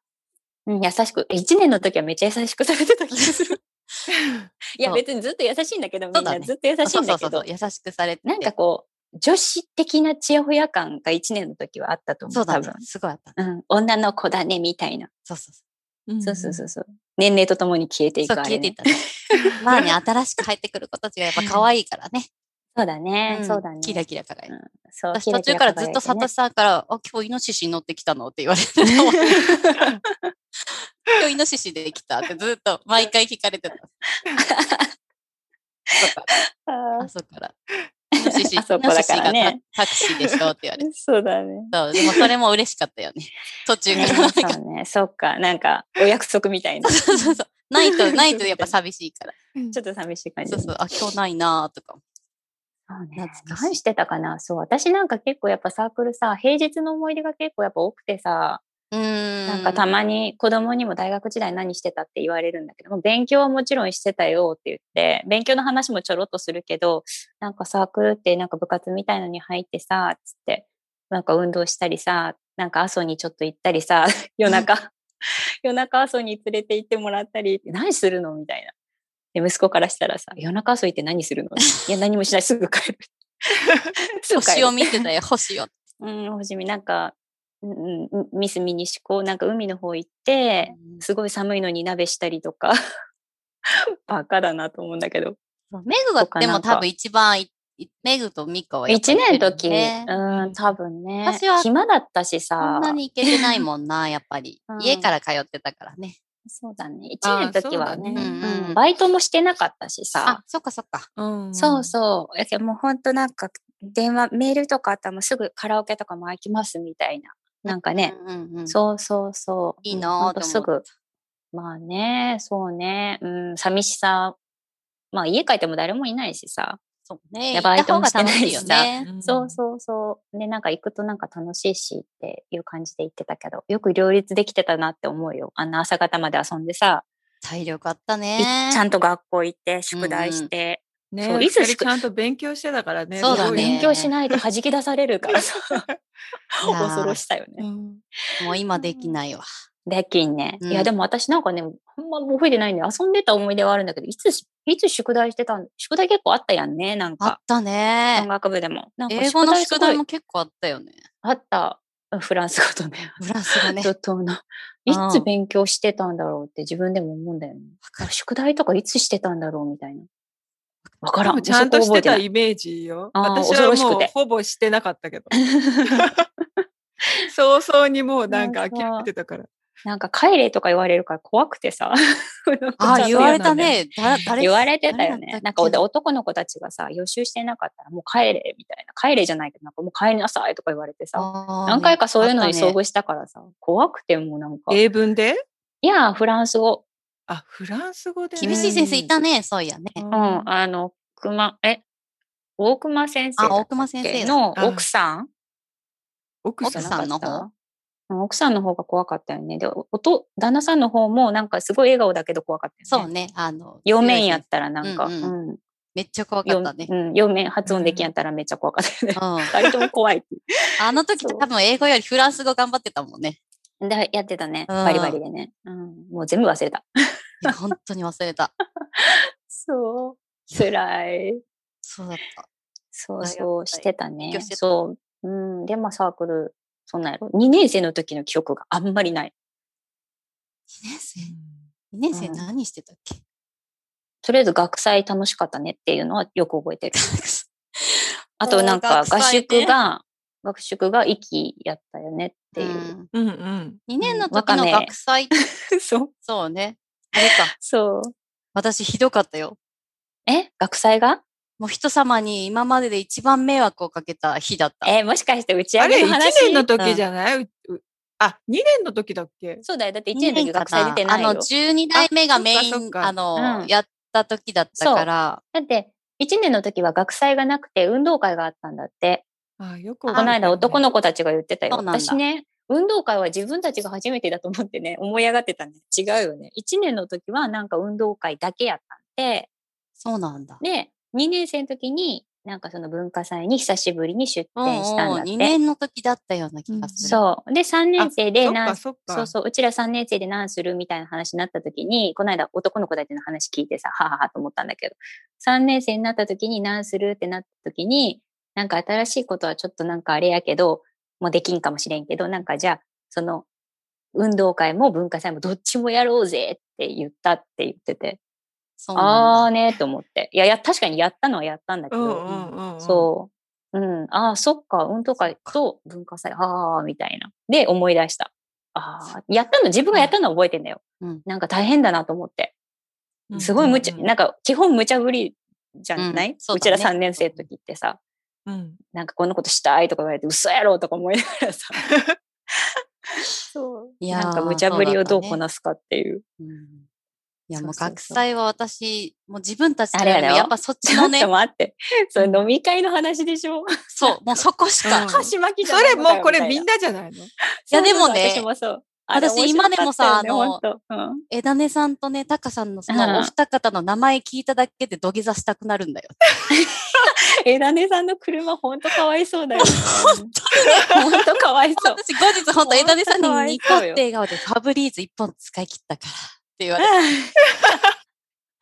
うん、優しく。1年の時はめっちゃ優しくされてた気がする。いや、別にずっと優しいんだけど、みんなずっと優しいんだけど優しくされてて。なんかこう、女子的なチヤホヤ感が1年の時はあったと思う。そうだね多分。。すごいあった。うん、女の子だね、みたいな。そうそうそそうそうそうそう。年齢とともに消えていくあれ、ね。消えていったね。まあね、新しく入ってくる子たちがやっぱ可愛いからね。そうだね、んそうだね。キラキラ輝いて。うんそう、私途中からずっとサトシさんから、あ、今日イノシシに乗ってきたのって言われてた。今日イノシシで来たってずっと毎回聞かれてた。ああそこから。イノシシ、あそ こだからねイノシシがタタクシーでしょって言われて。そうだね。そう、でもそれも嬉しかったよね。途中ねから。そうね。そっか。なんか、お約束みたいな。ちそうそうそう。ないと、ないとやっぱ寂しいから。ょっと寂しい感じ。そうそう。あ、今日ないなーとか。そうね懐かしい何してたかな？そう、私なんか結構やっぱサークルさ、平日の思い出が結構やっぱ多くてさ。なんかたまに子供にも大学時代何してたって言われるんだけども、勉強はもちろんしてたよって言って、勉強の話もちょろっとするけど、なんかサークルってなんか部活みたいのに入ってさ、つって、なんか運動したりさ、なんか阿蘇にちょっと行ったりさ、夜中、夜中阿蘇に連れて行ってもらったり、何するのみたいな。で、息子からしたらさ、夜中阿蘇行って何するの いや、何もしない、すぐ帰る。すぐ帰る星を見てたよ、星を。うん、星見、なんか、ミスミニシコ、なんか海の方行って、すごい寒いのに鍋したりとか、バカだなと思うんだけど。メグがでも多分一番メグとミカはやっぱ一年の時、うん、多分ね。私は、暇だったしそさん、なに行けてないもんな、やっぱり。うん。家から通ってたからね。そうだね、一年の時はねね。うんバイトもしてなかったしあさ、、そっかそっか。うんそうそう、やけどもうほんとなんか、電話、メールとかあったらもうすぐカラオケとかも空きますみたいな。なんかね、うんうんうん。そうそうそう。いいうんなぁとすぐ。まあね、そうね。うん、寂しさ。まあ家帰っても誰もいないしさ。そうね。やばいともしてない楽しいよしさね。うんそうそうそう。で、なんか行くとなんか楽しいしっていう感じで言ってたけど、よく両立できてたなって思うよ。あんな朝方まで遊んでさ、体力あったいね。ちゃんと学校行って、宿題して、ねいつしちゃんと勉強してたからね。そうだね勉強しないと弾き出されるからさ、恐ろしさよね。うんもう今できないわ。できんね。うんいや、でも私なんかね、ほんま覚えてないんで、遊んでた思い出はあるんだけど、いつし、いつ宿題してたん宿題結構あったやんね、なんか。あった音ね。楽部でも。なんか英語の宿題も結構あったよね。あった。うんフランス語とね。フランスがね。いつ勉強してたんだろうって自分でも思うんだよね。宿題とかいつしてたんだろうみたいな。わからん。ちゃんとしてたイメージよ。私はもうほぼしてなかったけど。早々にもうなんか諦めてたから。なんか帰れとか言われるから怖くてさ。あ、言われたね。言われてたよねなんかで男の子たちがさ、予習してなかったらもう帰れみたいな。帰れじゃないけど、なんかもう帰りなさいとか言われてさ。何回かそういうのに遭遇したからさ、怖くてもうなんか。い英文で？や、フランス語。あ、フランス語で、ね。厳しい先生いたね、そういやね。う。うんん、あの、熊、え、大熊先生大熊先生のあ奥さん？奥さん。奥さんの方？奥さんの方が怖かったよね。で、おと、旦那さんの方もなんかすごい笑顔だけど怖かったよね。そうね。あの、両面やったらなんか、うんうんうんめっちゃ怖かよったね。うん、両面発音できんやったらめっちゃ怖かったよね。うん。二人とも怖い。あの時そう多分英語よりフランス語頑張ってたもんね。で、やってたね。うんバリバリでね。うん。もう全部忘れた。いや本当に忘れた。そう。辛い。そうだった。そう大そう、学してたね。たそう。うん。で、まあサークル、そんなんやろ。2年生の時の記憶があんまりない。2年生？う ?2 年生うん何してたっけ、とりあえず学祭楽しかったねっていうのはよく覚えてる。あとなんか合宿が、学宿が息やったよねっていう。ん、うんうん。2年の時の学祭、そう。そうね。あれか。そう。私ひどかったよ。え？学祭が？もう人様に今までで一番迷惑をかけた日だった。えもしかして打ちあれ、1上げの話年の時じゃない、ううあ、2年の時だっけ？そうだよ。だって1 1年の時学祭出てないよ。あの、12代目がメイン、あの、うんやった時だったから、だって、1年の時は学祭がなくて運動会があったんだって。あ、よくこの間男のの子たちが言ってたよ。私ね、運動会は自分たちが初めてだと思ってね、思い上がってたね。違うよね。1年の時はなんか運動会だけやったんで、そうなんだ。で、2年生の時に、なんかその文化祭に久しぶりに出うん展したんだって。2年の時だったような気がする。そう。で、3年生で何かそ。そうそう、うちら3年生で何するみたいな話になった時に、この間男の子たちの話聞いてさ、はははと思ったんだけど、3年生になった時に何するってなった時に、なんか新しいことはちょっとなんかあれやけど、もうできんかもしれんけど、なんかじゃあ、その、運動会も文化祭もどっちもやろうぜって言ったって言ってて。あーねーと思って。いや、や、確かにやったのはやったんだけど、うんうんうんうん。そう。うん。ああ、そっか。運動会と文化祭。ああ、みたいな。で、思い出した。ああ、やったの、自分がやったのは覚えてんだよ。うんなんか大変だなと思って。うん。すごい無茶、うんなんか基本無茶ぶりじゃない、うんそうねちら3年生の時ってさ、うん。なんかこんなことしたいとか言われて、嘘やろとか思いながらさ。そう。いやーなんか無茶ぶりをどうこなすかっていう。うんいやもう学祭は私、もう自分たちあれやっぱそっちちょっのねと、待って。それうん飲み会の話でしょ？そう、もうそこしか。うんそれもうこれみんなじゃないの？いやでもね私もそう。私今でもさ面白かったよねほんと枝根さんとね、タカさんのそうんのお二方の名前聞いただけで土下座したくなるんだよ。うん。枝根さんの車ほんとかわいそうだよね。ほんとかわいそう。私後日本当枝根さんにニコって笑顔でファブリーズ一本使い切ったからって言われて。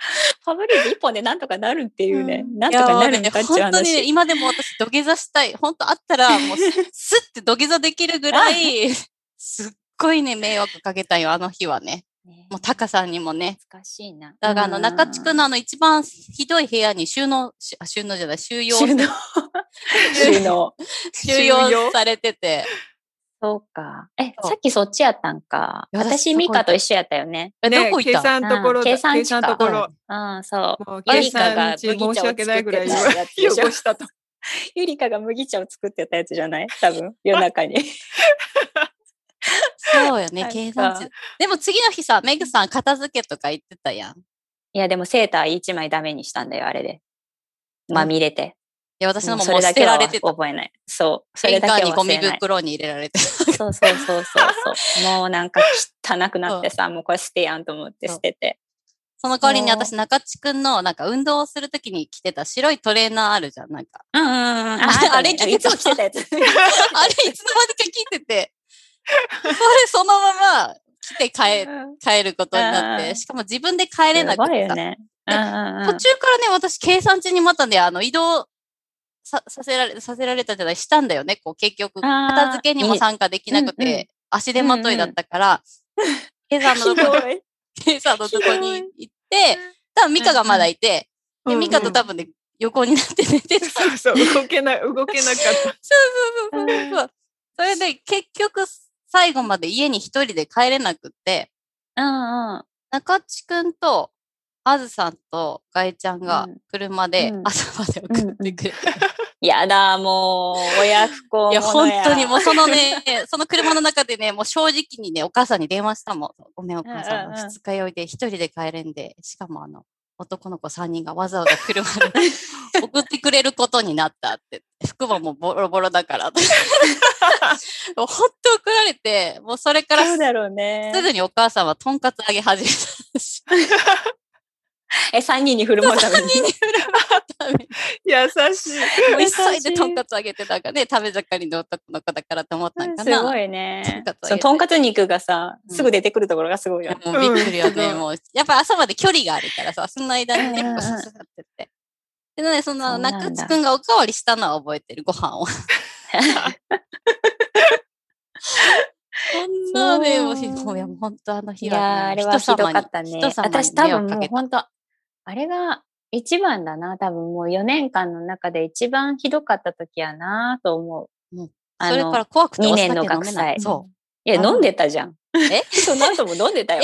ファブリーズ一本でなんとかなるっていうね。うんなんとかなるんいやかっていう本当にね、話。今でも私土下座したい。本当あったら、もうススッて土下座できるぐらい、すっごいね、迷惑かけたよ、あの日はね。ねもうタカさんにもね。難しいな。だからあの、中地区ののあの一番ひどい部屋に収納、収納じゃない、収容、収納。収納。収容されてて。そうか。え、さっきそっちやったんか。私私、ミカと一緒やったよね。え、どこ行った？算ところだ。うん計算計地か算ところ。うん、そう。もうゆ計りかが算に申し訳ないぐらい麦茶を作ってたやつでしょ汚したと。ゆりかが麦茶を作ってたやつじゃない？多分、夜中に。そうよね計算値。でも次の日さ、メグさん片付けとか言ってたやん。いいや、でもセーター一枚ダメにしたんだよ、あれで。まみれて。や、私のもそもう捨てられてた。覚えない。そう。それ玄だけ関にゴミ。袋に入れられてた。そうそうそうそうそう。もうなんか汚くなってさ、もうこれ捨てやんと思って捨てて。その代わりに私、中地くんの、なんか運動をするときに着てた白いトレーナーあるじゃん、なんか。うんうんうん。あああれいつも着てたやつ。あれ、いつの間にか着てて、それそのまま着て帰、帰ることになって、うんしかも自分で帰れなくてね。途中からね、私、計算中にまたね、あの、移動ささせられ、させられたじゃない、したんだよね、こう、結局。片付けにも参加できなくて、足手まといだったから、計算のとこ。計算のとこに行って、多分ミカがまだいて、で、ミカと多分ね、横になって寝てた。そうそう、動けない、動けなかった。そうそうそうそう。それで、結局、最後まで家に一人で帰れなくって、うんうん。中地くんと、あずさんとガエちゃんがうん車でうん朝まで送ってくれて。やだ、もう、親不孝 いや、本当にもう。うそのね、その車の中でね、もう正直にね、お母さんに電話したもん。ごめん、お母さん二日酔いで一人で帰れんで、しかもあの、男の子3人がわざわざ車で 送ってくれることになったって。服ももうボロボロだから。もう本当送られて、もうそれからすそうだろうね。ぐにお母さんはとんかつ揚げ始めたし。え、三人に振る舞うために。優しい。もう優しい急いでとんかつ揚げてたからね、食べ盛りの男の子だからと思ったんかな。すごいねとんかつ。そのとんかつ肉がさ、うんすぐ出てくるところがすごいよね。もうびっくりよね。うんもう、やっぱ朝まで距離があるからさ、その間にね、こうさささってって。でね、その中地くんがおかわりしたのは覚えてる、ご飯を。そんなね、もうもう本当あのい日は、やー、あれはひどかったね。私多分も。う本当あれが一番だな。多分もう4年間の中で一番ひどかった時やなと思う。もうあのそれから怖くて2お酒年の。学祭。そいや、飲んでたじゃん。え？その後も飲んでたよ。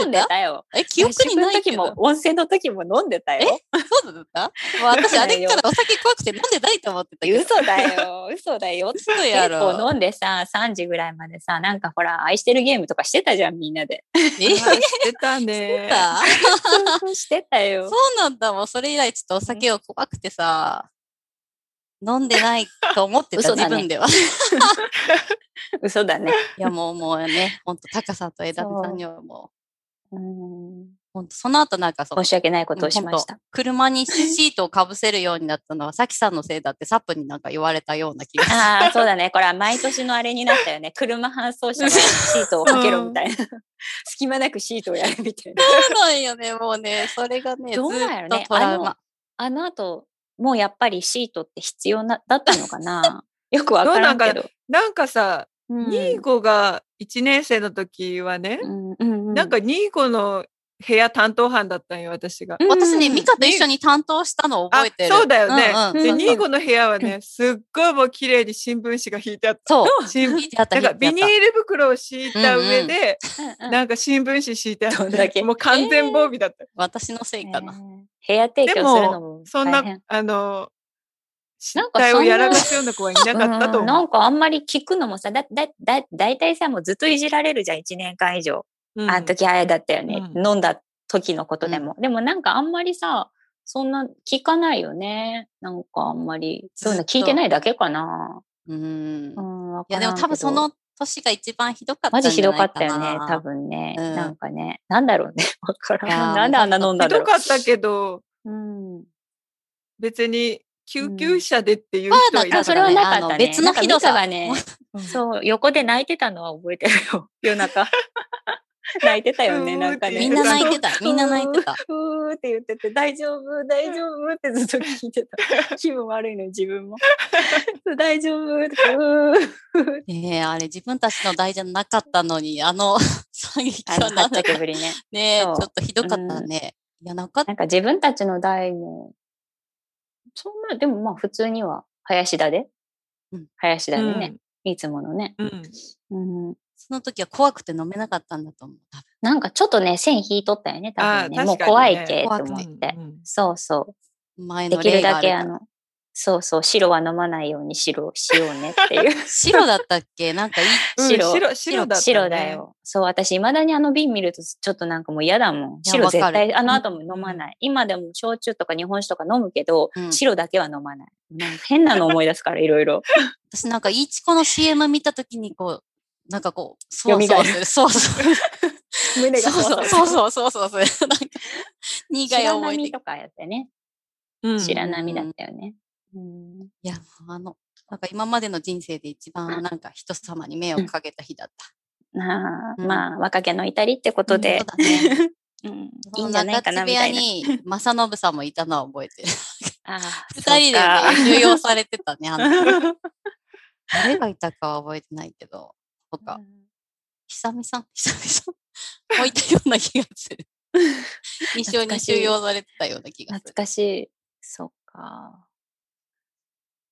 飲んでた？よ。う。え、記憶にないけど。時も、温泉の時も飲んでたよ。そうだった？も う私、あれからお酒怖くて飲んでないと思ってたけど。嘘だよ。嘘だよ。嘘や結ろ。構飲んでさ、3時ぐらいまでさ、なんかほら、愛してるゲームとかしてたじゃん、みんなで。え？あしてたね。してたよそ。うなんだ。もうそれ以来ちょっとお酒を怖くてさ、飲んでないと思ってた、嘘だね自分では。嘘だね。いやもうもうね、ほんと高さんと枝田さんにはもう、うんほんとその後なんかその申し訳ないことをしました。車にシー トをかぶせるようになったのは、さきさんのせいだってサップになんか言われたような気がする。ああ、そうだね。これは毎年のあれになったよね。車搬送車はシートをかけろみたいな。隙間なくシートをやるみたいな。そうなんよね、もうね、それがね、ずどうなんやろねっとトラウマ。あの後、もうやっぱりシートって必要な、だったのかなよくわからんけど。なんかさ、うんニーゴが1年生の時はね、うんうんうん。なんかニーゴの部屋担当班だったんよ、私が。私ね、うん。ミカと一緒に担当したのを覚えてる。あそうだよね。うんうんで、うん。ニーゴの部屋はね、すっごいもう綺麗に新聞紙が引いてあった。そう。新聞。引いてあった、なんかビニール袋を敷いた上で、うんうん。なんか新聞紙敷いてあって、どんだけ。もう完全防備だった。あった私のせいかな。ね部屋提で供するのも、もそんなあの、失なんか態をやらかすような子はいなかったとうん、な思んかあんまり聞くのもさ、だ、だ、だ、だいたいさ、もうずっといじられるじゃん、1年間以上。う。あの時あれだったよね。うん飲んだ時のことでも。でもなんかあんまりさ、そんな聞かないよね。なんかあんまり。そういうの聞いてないだけかな。うんう。ん、わいや、でも多分その年が一番ひどかったマジひどかった。よね、多分ね。うんなんかね。なんだろうね。わからん。なんであんな飲んだんひだろう。どかったけど、うん。別に救急車でっていううん人はいなかあ、それはったね。なかったね。別のひどさがね、うんそう、横で泣いてたのは覚えてるよ。夜中。泣いてたよね、なんかね。みんな泣いてた。みんな泣いてた。うーって言ってて、大丈夫、大丈夫ってずっと聞いてた。気分悪いの、自分も。大丈夫って、うー。ねえ、あれ自分たちの代じゃなかったのに、あの 惨劇はなんだかけぶりね。ねえ、ちょっとひどかったね。いや、なかった。なんか自分たちの代も、そんな、でもまあ普通には、林田で？うん林田でね、いつものね。うん。うんうん。その時は怖くて飲めなかったんだと思う。なんかちょっとね、線引いとったよね、多分ね。もう怖いけって怖く思ってて。うんうんそうそう。前のできるだけあの、そうそう、白は飲まないように白をしようねっていう。白だったっけ？なんかいい。うん白白、白だった、ね。白だ。よ。そう、私、未だにあの瓶見るとちょっとなんかもう嫌だもん。白絶対、あの後も飲まない。今でも焼酎とか日本酒とか飲むけど、うん白だけは飲まない。なんか変なの思い出すから、いろいろ。私なんか、いちこの CM 見た時にこう、なんかこう、そうそうする。そうそう。胸そうそうそうそうそうそうそう。なんか、苦い白思い出。波とかやってね。うん白波だったよね。うんいや、あの、なんか今までの人生で一番なんか人様に迷惑かけた日だった。ああうんまあ、若気の至りってことでそう、だね。うんいいんじゃないかな、みたいな。に、正信さんもいたのは覚えてる。二人でねそうか重用されてたね、あの。誰がいたかは覚えてないけど、他、久々さん、久々さん？もいたような気がする。一緒に収容されてたような気がす懐る。かしい。そっか。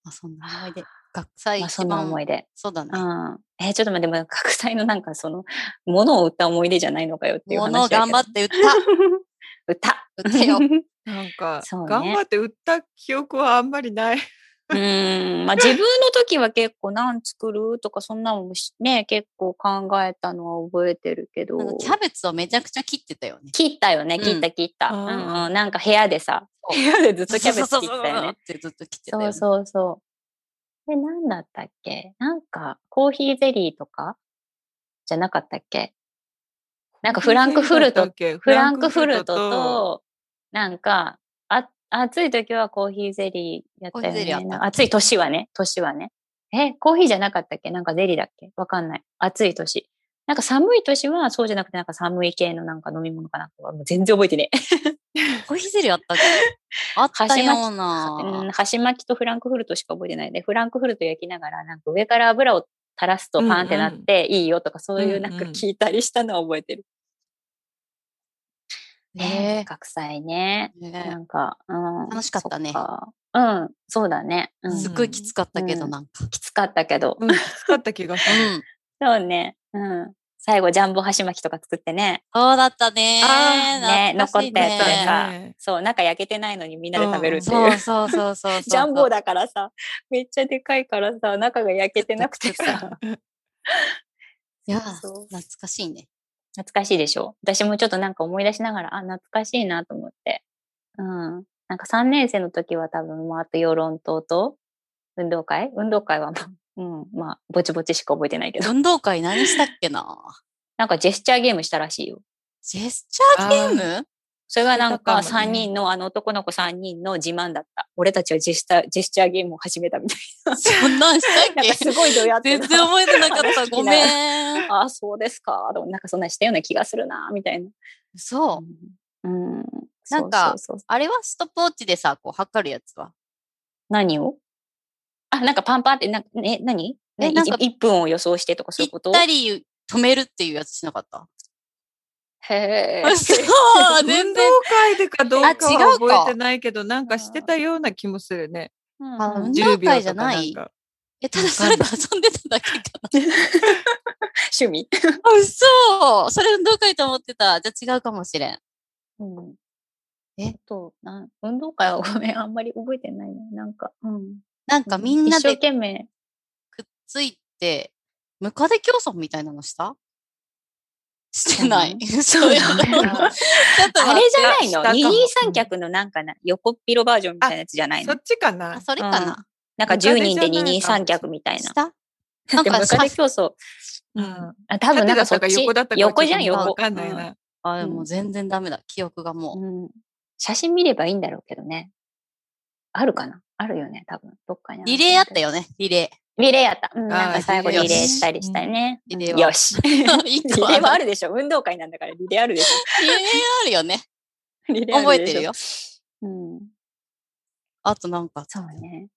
まあ、そんな思い出。学祭まあ、そんな思い出。そうだね。うん。えーちょっと待って、でも、学祭のなんかその、物を売った思い出じゃないのかよっていう話物を頑張っって売った。歌。売ったよ。なんか、そうね頑張って売った記憶はあんまりない。うーん。まあ自分の時は結構何作るとかそんなのもしね、結構考えたのは覚えてるけどキャベツをめちゃくちゃ切ってたよね。切ったよね、うん切った切った。うんうん。なんか部屋でさ、部屋でずっとキャベツ切ったよね。ずっと切ってたよね。そうそうそう。で、なんだったっけ？なんか、コーヒーゼリーとかじゃなかったっけ？なんかフランクフルト、フランクフルトと、なんか、あ、暑い時はコーヒーゼリーやったよコーヒーゼリーあっね。た暑い年はね、年はね。え、コーヒーじゃなかったっけ？なんかゼリーだっけ？わかんない。暑い年。なんか寒い年はそうじゃなくてなんか寒い系のなんか飲み物かなもう全然覚えてねえ。コーヒーゼリーあったっけ？あったような。うん、箸巻きとフランクフルトしか覚えてないで、フランクフルト焼きながら、なんか上から油を垂らすとパンってなっていいよとか、そういうなんか聞いたりしたのは覚えてる。ねね学祭ね。えなんか、うん。楽しかったねうん、そうだね。うん、すっごいきつかったけど、うんなんか。きつかったけど。うん、きつかった気がする。うん。そうね。うん。最後、ジャンボ箸巻きとか作ってね。そうだったね。ね懐かしい残ったやつでさねそう、中焼けてないのにみんなで食べるってい。そううそうそうそうそう。ジャンボだからさ、めっちゃでかいからさ、中が焼けてなくてさ。いや、懐かしいね。懐かしいでしょ？私もちょっとなんか思い出しながら、あ、懐かしいなと思って。うん。なんか3年生の時は多分、まあ、あと、養論島と、運動会？運動会はまあ、うん、まあ、ぼちぼちしか覚えてないけど。運動会何したっけな？なんかジェスチャーゲームしたらしいよ。ジェスチャーゲーム？それがなんか3してたかもね人の、あの男の子3人の自慢だった。俺たちはジェスチャー、ジェスチャーゲームを始めたみたいそんなんしたっな。なんかけすごいどうやって全然覚えてなかった。ごめん。ああ、そうですか。でもなんかそんなしたような気がするな、みたいな。そう。うん。なんかそうそうそうあれはストップウォッチでさ、こう測るやつは？何を？あ、なんかパンパンって、なえ、何？えなんか 1, 分を予想してとかそういうぴっことたり止めるっていうやつしなかった？へえ。そう 全運動然。会でかどうかあ違うかは覚えてないけど、なんかしてたような気もするね。うんあ運動10秒会じゃなない。え、ただそれで遊んでただけかな。趣味。あ、嘘それ運動会と思ってた。じゃあ違うかもしれん。うんえ？と、なん運動会はごめん、あんまり覚えてないね。なんか、うん。なんかみんな一生で懸命。くっついて、ムカデ競争みたいなのした？してない。そういうの。ちょっと待ってあれじゃないの？二人三脚のなんかな、横っ広バージョンみたいなやつじゃないの？そっちかなあ、それかな。なんか10人で二人三脚みたいなし。た？なんかでもムカデ競争。うん。あ、多分なんかそっち？横だったか横じゃん、横。わかんないな。あ、もう全然ダメだ。記憶がもう。写真見ればいいんだろうけどね。あるかな？あるよね、多分。どっかにリレーあったよね、リレリレーやった。うん、なんか最後リレーーしたりしたりね。リレよし。リレーは あるでしょ。運動会なんだからリレーあるでしリレーあるよね。ょ。リレー覚えてるよ。。うん。あとなんか、そうね。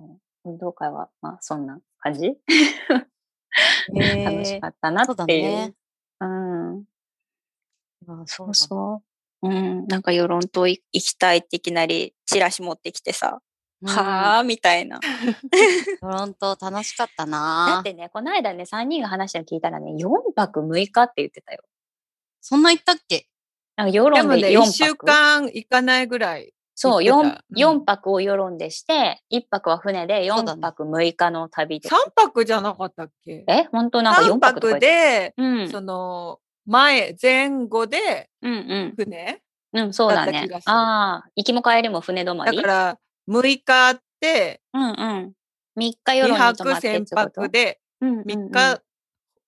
うん運動会は、まあ、そんな感じ？楽しかったなっていう。ね。うん。あそそうそう。うん。なんか、世論とい行きたいっていきなりチラシ持ってきてさ、うんはあみたいな。トロント楽しかっただなってね、この間ね、3人が話したの聞いたらね、4泊6日って言ってたよ。そんな言ったっけ？なんか世でもね、論で4 1泊。週間行かないぐらい。そう、4言ってた、四泊を世論でして、1泊は船で4そうだね泊6日の旅で。3泊じゃなかったっけ？え本当なんか4 ?3 泊泊で、うん。その、前、前後でうんうん。船うん、そうだねああ、行きも帰りも船止まり？だから、6日あって、うんうん。3日夜2に泊ってって船泊で、うんうんうん3日、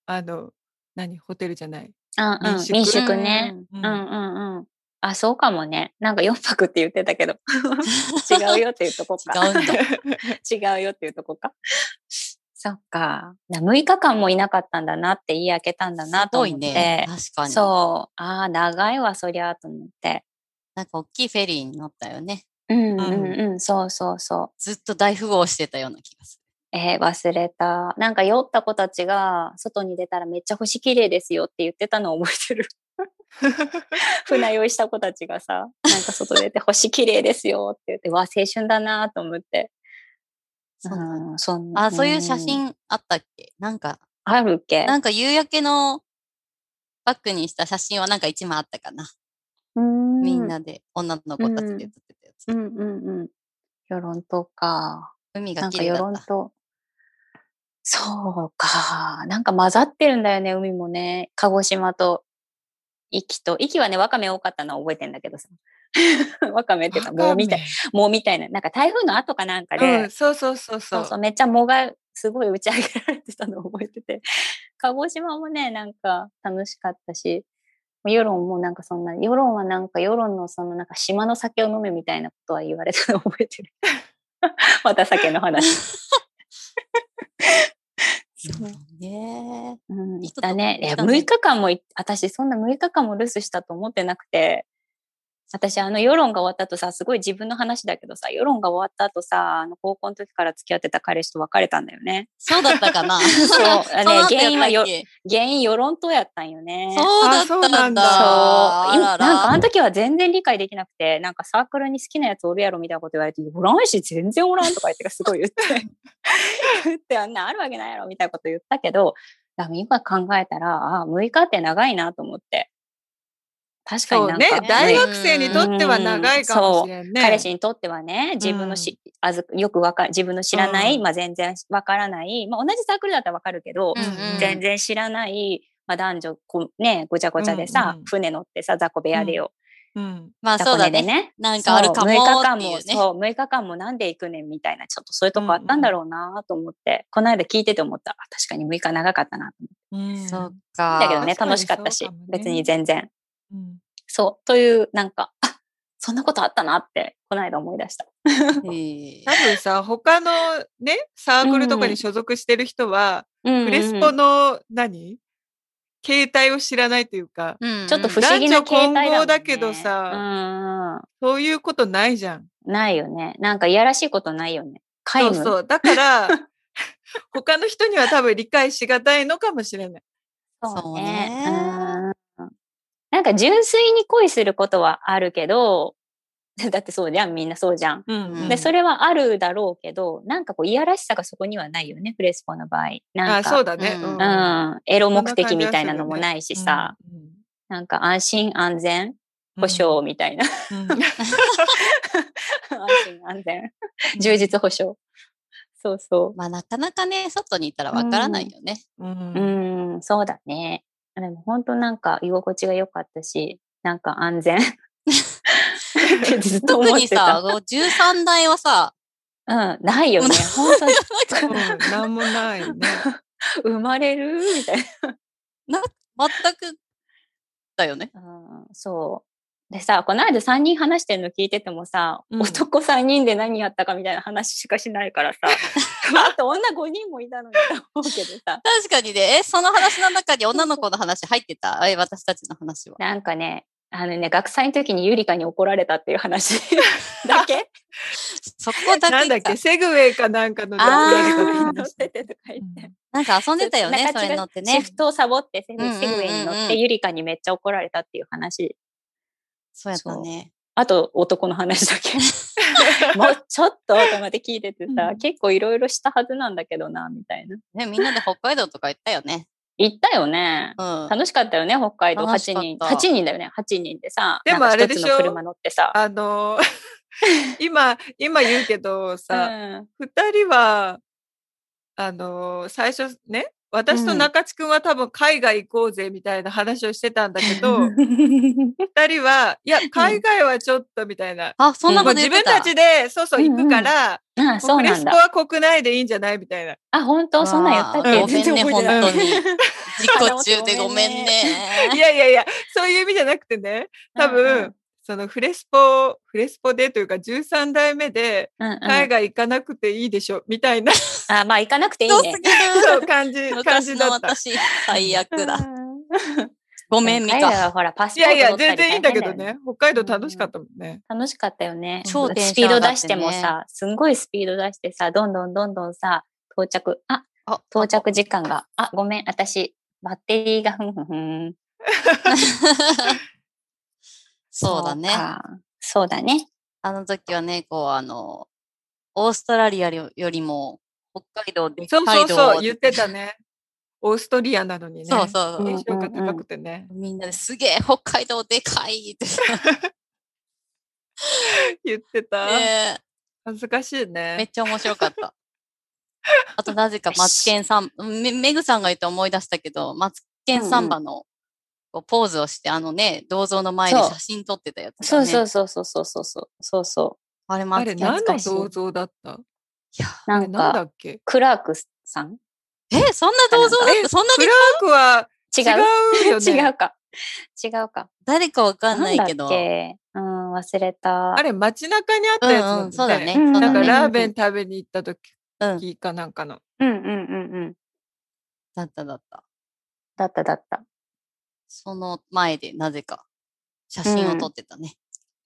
あの、何、ホテルじゃない？うんうん、民宿？ね。ううんんうんうん。あ、そうかもね。なんか4泊って言ってたけど。違うよっていうとこか。違うんだ。違うよっていうとこか。そっか。な6日間もいなかったんだなって言い明けたんだなと思って。ね。確かに。そう。ああ、長いわ、そりゃ、と思って。なんか大きいフェリーに乗ったよね。うんうんうん、そうそうそう。ずっと大富豪してたような気がすえー忘れた。なんか酔った子たちが外に出たらめっちゃ星綺麗ですよって言ってたのを覚えてる。船酔いした子たちがさ、なんか外出て星綺麗ですよって言って、わ、青春だなと思って。そううん、そんる。あ、そういう写ん真あったっけ？なんか、あるっけ？なんか夕焼けのバックにした写真はなんか一枚あったかな。うんみんなで女の子たちで撮って。うんうんうん。世論とか。海がなんか世綺麗だった。論と。そうか。なんか混ざってるんだよね、海もね。鹿児島と、壱岐と。壱岐はね、わかめ多かったのは覚えてんだけどさ。わかめっていうか、もうみたい、もうみたいな。なんか台風の後かなんかで、うん、そうそうそうそそううそう、めっちゃ藻がすごい打ち上げられてたのを覚えてて。鹿児島もね、なんか楽しかったし、世論もなんかそんな、世論はなんか世論のそのなんか島の酒を飲めみたいなことは言われたのを覚えてる。また酒の話。そうね。うん、いいことだね。いや、だね6日間もい、私そんな6日間も留守したと思ってなくて、私あの世論が終わった後さ、すごい自分の話だけどさ、世論が終わった後さ、あの高校の時から付き合ってた彼氏と別れたんだよね。そうだったかな。そう あね原因はよ原因世論とやったんよね。そうだったんだ。そうなんかあら。の時は全然理解できなくて、なんかサークルに好きなやつおるやろみたいなこと言われて、おらんし全然おらんとか言ってすごい言って、言ってあんなあるわけないやろみたいなこと言ったけど、今考えたら、ああ、6日って長いなと思って。確かにそうねなんか、大学生にとっては長いかもしれんね。彼氏にとってはね、自分のし、あずよくわか自分の知らない、うんまあ全然わからない、まあ同じサークルだったらわかるけど、うんうん全然知らない、まあ男女こうね、ごちゃごちゃでさ、うんうん船乗ってさ、雑魚部屋でよ。うん。まあ雑そうだね。ね。なんかあるかもそう6日間も。そう、6日間もなんで行くねんみたいな、ちょっとそういうとこあったんだろうなと思って、この間聞いてて思った。あ確かに6日長かったなと思って。うんそうか。だけどね、楽しかったし、ね別に全然。うんそう、という、なんか、あそんなことあったなって、この間思い出した。多分さ、他のね、サークルとかに所属してる人は、うんフレスポの何？携帯を知らないというか、うんちょっと不思議な携帯だもん、ね。男女混合だけどさうんそういうことないじゃん。ないよね。なんかいやらしいことないよね。そうそう。だから、他の人には多分理解しがたいのかもしれない。そうねうんなんか純粋に恋することはあるけど、だってそうじゃん、みんなそうじゃん。うんで、それはあるだろうけど、なんかこう、いやらしさがそこにはないよね、フレスポの場合。なあ、んか、そうだね。うんうん、エロ目的みたいなのもないしさ、うんうんなんか安心安全保証みたいな。うん 安心安全。充実保障。そうそまあなかなかね、外にいたらわからないよね。うんう。うん、そうだね。でも本当なんか居心地が良かったし、なんか安全。特にさ、た。こう13台はさ、うん、ないよね。本当に うんなんもないね。生まれる？みたいな、全くだよね。な。うん、そう。でさ、この間3人話してるの聞いててもさ、うん。男3人で何やったかみたいな話しかしないからさ、あと女5人もいたのにと思うけどさ、確かにね、え、その話の中に女の子の話入ってた？え、私たちの話は。なんかね、あのね、学祭の時にゆりかに怒られたっていう話 だけ？そこだけかなんだっけ、セグウェイかなんかの乗っ話ててとか言って。なんか遊んでたよね、それ乗ってね。シフ。トをサボってセグウェイに乗ってゆりかにめっちゃ怒られたっていう話。そうやったね。あと男の話だけ。もうちょっとと思って聞いててさ、うん結構いろいろしたはずなんだけどな、みたいな。ね、みんなで北海道とか行ったよね。行ったよね。うん。楽しかったよね、北海道楽し8人。かった8人だよね、8人でさ。でもあれでしょ？車乗ってさ。あのー 今、今言うけどうさ、ん二人は、あのー最初ね、私とうん中地君は多分海外行こうぜみたいな話をしてたんだけど、二人は、いや、海外はちょっとみたいな。あ、そんなこと。自分たちで、そうそう行くから、あ、もうそうなんだ。フレスコは国内でいいんじゃない？みたいな。あ、本当？そんなん言ったっけ？あーごめんね、全然本当に。自己中でごめんいね。やいやいや、そういう意味じゃなくてね、多分、うんうんそのフレスポ、フレスポでというか13代目でうんうん海外行かなくていいでしょ、みたいな、あ、まあ行かなくていいねそう感じ、感じだった。私、最悪だ。う んごめん、ミ海外カ。はほら、パスいやいや、ポート取ったり全然いいんだけどね。北海道楽しかったもんね。楽しかったよね。超テンシスピードョン上がって出してもさ、すんごいスピード出してさ、どんどんどんどんさ、到着、あ、あ到着時間が、あ、ごめん、私、バッテリーがふんふんふん。そうだね。かそうだね。あの時はね、こう、あの、オーストラリアよりも、北海道でそう北海道そうそう、言ってたね。オーストリアなのにね。そうそうそううんテンションが高くてね。みんなですげえ北海道でかいってさ、言ってた。ね恥ずかしいめっね。ちゃ面白かった。あとなぜかマツケンさん、めメグさんが言って思い出したけど、マツケンサンバのこうポーズをして、あのね、銅像の前で写真撮ってたやつ、そうね。そうそうそうそうそうそうそうそあれあれ何の銅像だった？いや、う。なんだか、っけ？クラークさん？え、そんな銅像だっえたそんなにクラークは違う？違うよね。違うか。違うか。誰かわかんないけど。なんだっけ？うん、忘れた。あれ街中にあったやつうんうん、そうだね。うんなんか。ラーメン食べに行った時うん、かなんかの。うんうんうんうん。だっただった。だっただった。その前でなぜか写真を撮ってたね。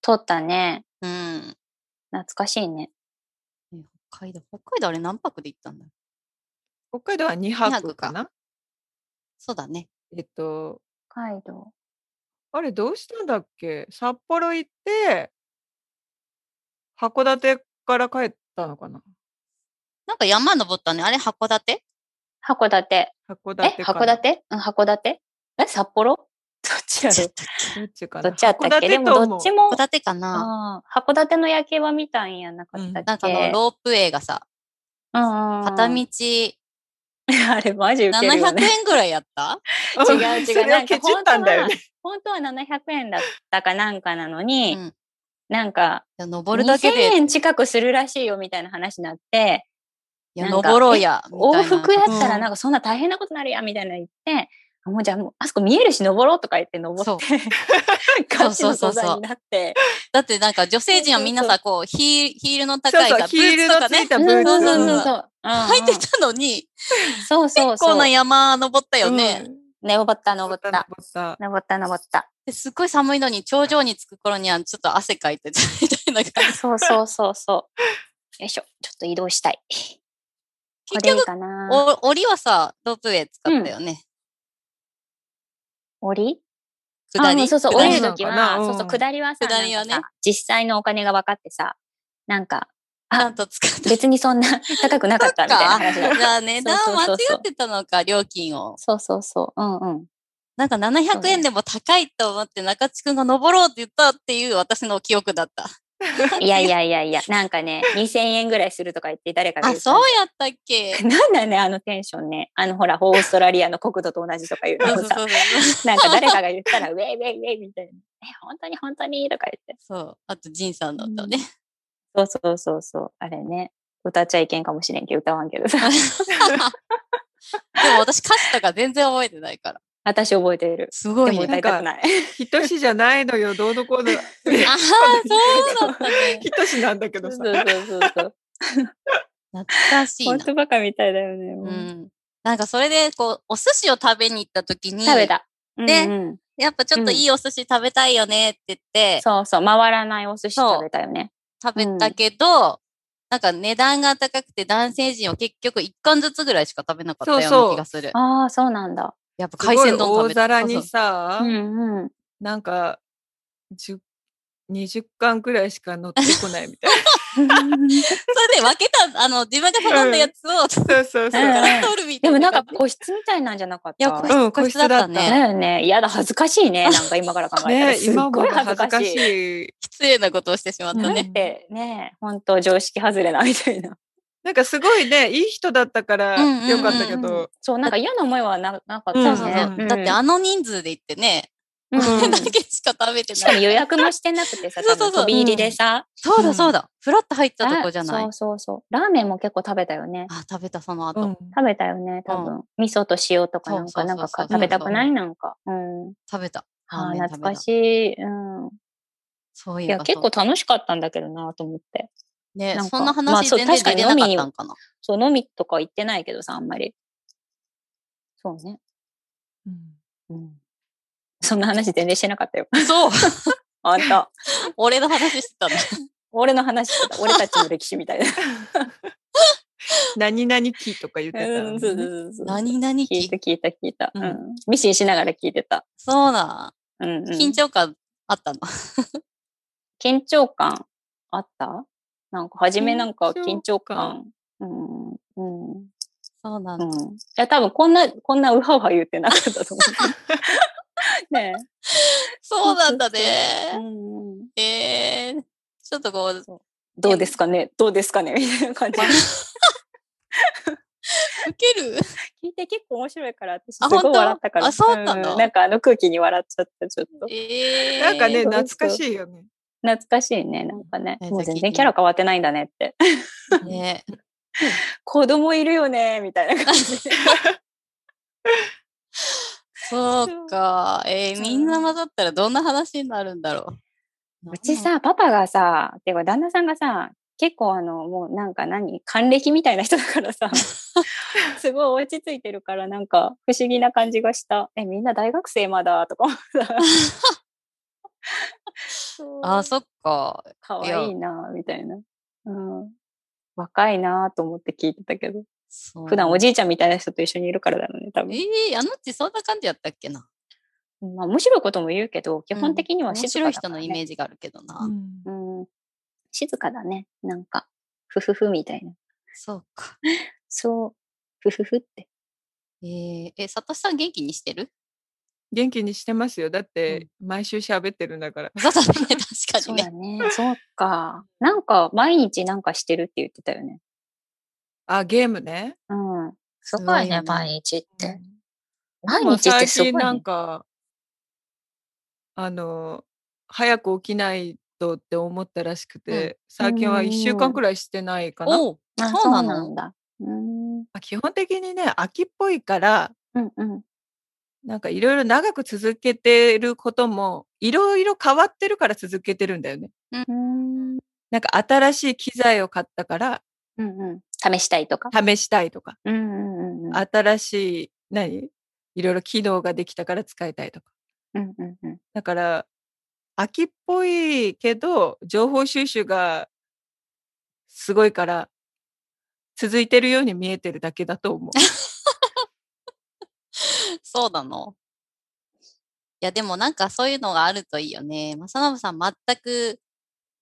撮ったね。うん。懐かしいね。え北海道、北海道あれ何泊で行ったんだ北海道は2泊かな？そうだね。えっと、北海道。あれどうしたんだっけ？札幌行って、函館から帰ったのかな？なんか山登ったね。あれ函館？函館。函え館函館？うん、函館？え札幌？どっちやろ？どっちかな。どっちやったっけ？でもどっちも函、館かな。函館の夜景は見たんやなかったっけ、なんかあの、ロープウェイがさ、うんうんうん。片道。あれマジウケるよ700ね。円ぐらいやった？うん。違う違う。それをケチったんだよね。本当は700円だったかなんかなのに、うん。なんか、いや登るだけ2000で、い円近くするらしいよみたいな話になって、や、なんか登ろうや。往復やったらうん。なんかそんな大変なことになるやんみたいなの言って、あもうじゃあもう、あそこ見えるし登ろうとか言って登そうって、ガチのそうそうそうそう登山になって、だってなんか女性陣はみんなさ、こう、ヒール、ヒールの高いさ、そうそう、ヒールのついたブうんそうーツ。そうそうそう。履いてたのに、そうそうそう。結構な山登ったよね。うん登った登った。登った。登った登った。ですっごい寒いのに頂上に着く頃にはちょっと汗かいてたみたいな感じ。そうそうそうそう。よいしょ。ちょっと移動したい。こ結局、かな。お、檻はさ、ロープウェイ使ったよね。降り？下り？あそうそう、下り？降りるときは、そうそう、下りはさ、下りはね実際のお金が分かってさ、なんか、ちゃんと使った。別にそんな 高くなかったみたいな話だった。じゃあ値段間違ってたのか、料金を。そうそうそう。うんうん。なんか700円でも高いと思って中地くんが登ろうって言ったっていう私の記憶だった。いやいやいやいや、なんかね、2000円ぐらいするとか言って誰かがあ、そうやったっけ？なんだね、あのテンションね。あの、ほら、オーストラリアの国土と同じとか言うのもさ、なんか誰かが言ったら、ウェイウェイウェイみたいな。え、本当に本当にとか言って。そう。あと、ジンさんだったね。そうそうそうそう。あれね。歌っちゃいけんかもしれんけど、歌わんけどさ。でも私歌詞とか全然覚えてないから。私覚えてる。でもすごいよ。歌いたくない。ひとしじゃないのよ、どうのこうの。ああ、そうだったね。ひとしなんだけどさ。そうそうそうそう。懐かしいな。本当バカみたいだよね。う。もうんなんかそれで、こう、お寿司を食べに行った時に、食べた。でうんうんやっぱちょっといいお寿司食べたいよねって言って、そうそう、回らないお寿司そう食べたよね。食べたけど、なんか値段が高くて男性陣は結局1貫ずつぐらいしか食べなかったようそうそうな気がする。ああ、そうなんだ。やっぱすごい海鮮丼食大べた。皿にさ、うんうん。なんか、10 20巻くらいしか乗ってこないみたいな。それで分けた、あの、自分が頼んだやつを、そこそうそうそう。から取るみたいでもなんか。個室みたいなんじゃなかったいや、個うん室個室だっただね。よね。やだ、恥ずかしいね。なんか今から考えたら。ねすっごい恥恥ずかしい。失礼なことをしてしまったね。てね、本当常識外れなみたいな。なんかすごいね、いい人だったからうんうんうんよかったけうんど、そう、なんか嫌な思いはななかったうんよそうそうね。そう。だってあの人数で行ってね、うんだけしか食べてない。しかも予約もしてなくてさ、そうそうそう飛び入りでさ。そうだそうだ。フラッと入ったとこじゃないそう。そうそう。ラーメンも結構食べたよね。あ、食べたその後。うん食べたよね、多分。味噌と塩とかなんか、そうそうそうそうなんかか食べたくないなんか。うん。食べた。あ懐かしい。うん。いや、そういえば結構楽しかったんだけどなと思って。ね、そんな話全然確か出てなかに飲みにったんかな。そう、飲みとか行ってないけどさ、あんまり。そうね。うんうん。そんな話全然してなかったよ。そう。あんた。俺の話してたんだ。俺の話してた。俺たちの歴史みたいな。何々期とか言ってたのね、うん、そうそうそう。何々期聞いた聞いた聞いた。ううんん。ミシンしながら聞いてた。そうだ。うん、うん。緊張感あったの？緊張感あった？なんか、初めなんか緊緊張張感感。うん。うん。そうなんだ。うん。いや、多分こんな、こんなウハウハ言ってなかったと思う。ねそうなんだえ。うね。ん。えー、ちょっとこう、どうですかね？どうですかね？みたいな感じ。受ける？聞いて結構面白いから、私すあごい本当？笑ったから。あそうなんだなんかあの空気に笑っちゃった、ちょっと。えー、なんかね、懐かしいよね。懐かしいね、なんかね。えもう全然キャラ変わってないんだねって。ね 子供いるよね、みたいな感じで。そうか。えー、みんな混ざったらどんな話になるんだろう。うちさ、パパがさ、てか旦那さんがさ、結構あの、もうなんか何還暦みたいな人だからさ、すごい落ち着いてるからなんか不思議な感じがした。え、みんな大学生まだ？とか思った。あ、そっか。かわいいなみたいな。うん。若いなと思って聞いてたけど。普段おじいちゃんみたいな人と一緒にいるからだろうね、多分。えー、あのっちそんな感じやったっけな。まあ面白いことも言うけど、基本的には面静か白い人のだからねイメージがあるけどな。うんうん。静かだね。なんか、ふふふみたいな。そうか。そう、ふふふって。えー、え、さとしさん元気にしてる？元気にしてますよ。だって、毎週喋ってるんだから。そうだね、確かそうにね。だね。そうか。なんか、毎日なんかしてるって言ってたよね。あ、ゲームね。うん。すごいね毎日っで毎も日ってすごい、最近なんね。か、あの、早く起きないとって思ったらしくて、最近は1週間くらいしてないかな。そうなんだ。うん。まあ基本的にね、秋っぽいから、うんうん。なんかいろいろ長く続けてることも、いろいろ変わってるから続けてるんだよね。うん。なんか新しい機材を買ったからうんうん。試したいとか。試したいとか、うんうんうんうん。新しい、何？いろいろ機能ができたから使いたいとか。うんうんうん。だから、秋っぽいけど、情報収集がすごいから、続いてるように見えてるだけだと思う。そうなのいや、でもなんかそういうのがあるといいよね。正信さん全く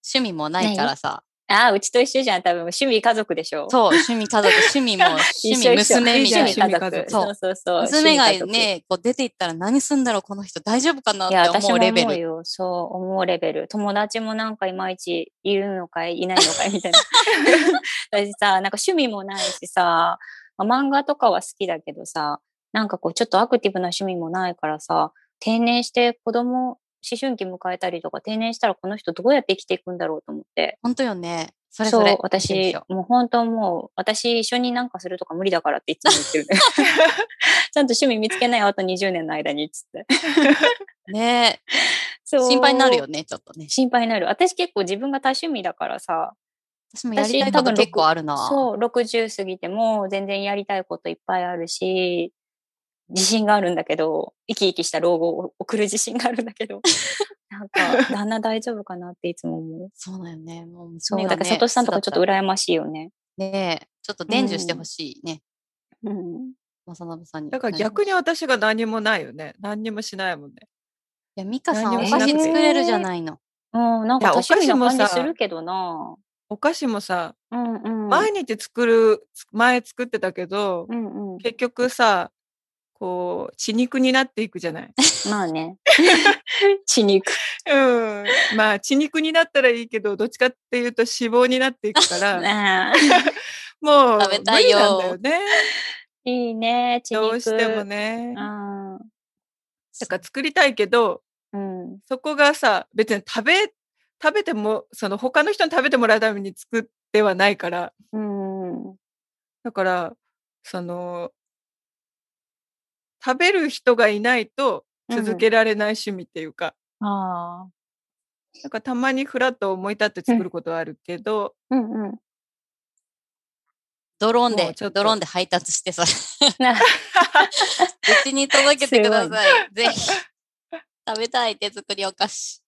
趣味もないからさ。ああ、うちと一緒じゃん。多分趣味家族でしょ？そう、趣味家族、趣味も、趣味娘みたい趣味な。家族。そうそうそうそう。娘がね、こう出て行ったら何すんだろう、この人大丈夫かないってや、私も思うレベル。思うよ。そう、思うレベル。友達もなんかいまいちいるのかい、いないのかいみたいな。私さ、なんか趣味もないしさ、まあ漫画とかは好きだけどさ、なんかこうちょっとアクティブな趣味もないからさ、定年して子供、思春期迎えたりとか定年したらこの人どうやって生きていくんだろうと思って。本当よね。それそそうれ。私、もう本当もう、私一緒になんかするとか無理だからっていつも言ってるね。ちゃんと趣味見つけないよ、あと20年の間に、つって。ねそう心配になるよね、ちょっとね。心配になる。私結構自分が多趣味だからさ、私もやりたい私多分こと結構あるな。そう、60過ぎても全然やりたいこといっぱいあるし、自信があるんだけど、生き生きした老後を送る自信があるんだけど、なんか、旦那大丈夫かなっていつも思う。そうだよね。もうそう、だから、サトシさんとかちょっと羨ましいよね。ねえちょっと伝授してほしいね。うん。正信さんに。だから逆に私が何もないよね。何にもしないもんね。いや、ミカさんお菓子作れるじゃないの。うん、なんかお菓子もさするけどな。お菓子もさ、うんうん。毎日作る、前作ってたけど、うんうん。結局さ、こう、血肉になっていくじゃない。まあね。血肉。うん。まあ、血肉になったらいいけど、どっちかっていうと脂肪になっていくから、もう、食べたいよね。いいね、血肉。どうしてもね。うん。だから作りたいけど、うん。そこがさ、別に食べ、食べても、その他の人に食べてもらうために作ってはないから、うん。だから、その、食べる人がいないと続けられない趣味っていうか、ああ。なんかたまにふらっと思い立って作ることはあるけど、うんうん。ドローンでもうちょっ、とドローンで配達して、それ。な うちに届けてください。ぜひ。食べたい手作りお菓子。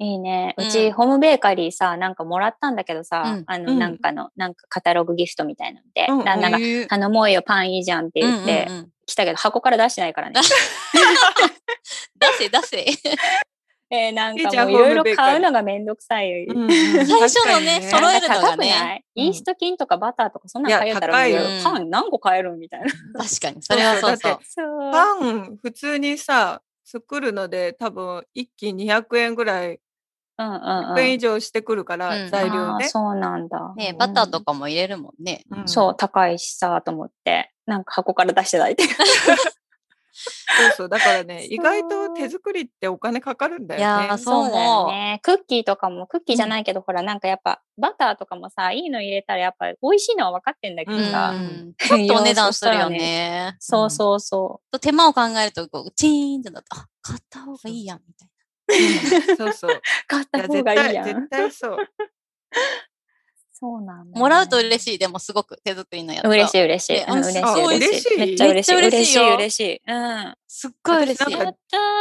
いいね。ううんち、ホームベーカリーさ、なんかもらったんだけどさ、うんあの、うんなんかの、なんかカタログギフトみたいなので、うん旦那が、頼もうよ、パンいいじゃんって言って、来たけど、箱から出してないからね。出せ、出せ。えーなんかもういろいろ買うのがめんどくさい。うん最初のね揃えるのがねイースト菌とかバターとかそんなんいや買えたらパン何個買えるみたいな。確かに。それはそうそう。パン、普通にさ、作るので多分一斤200円ぐらい。100円以上してくるから、うん材料ね。そうなんだ。ねバターとかも入れるもんね。うんそう、高いしさ、と思って、なんか箱から出してないって。そうそう。だからね、意外と手作りってお金かかるんだよね。いやーそうだよね。クッキーとかも、クッキーじゃないけど、ほら、なんかやっぱ、バターとかもさ、いいの入れたらやっぱ美味しいのは分かってんだけどうんさ、ちょっとお値段するよね。そうそうそと手間を考えると、こう、チーンってなって、あ、買った方がいいやん、みたいうんそうそう。う。買った方絶対、がいいやん絶。対そう。そうなんだ、な。もらうと嬉い。しい。でもすごく手作りのやつ。嬉しい嬉しい。あ嬉しい。嬉しい？めっちゃ嬉しい。めっちゃ嬉しいよ嬉しい嬉しい。うん。すっごい嬉しい。やったー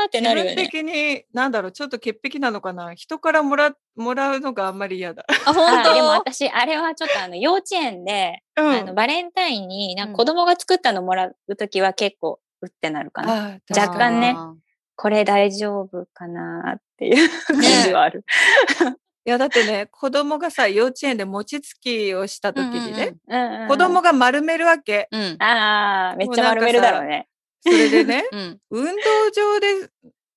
ってなるよね。的に、なんだろう、ちょっと潔癖なのかな。人からもら、もらうのがあんまり嫌だ。あ、本当あでも私、あれはちょっとあの、幼稚園で、うん。あの、バレンタインに、なんうんか子供が作ったのもらうときは結構、うってなるかな。若干ねこれ大丈夫かなっていう感じはある。いや、だってね、子供がさ、幼稚園で餅つきをした時にね、うんうん子供が丸めるわけ。うん。うん。ああ、めっちゃ丸めるだろうね。それでね、うん。運動場で、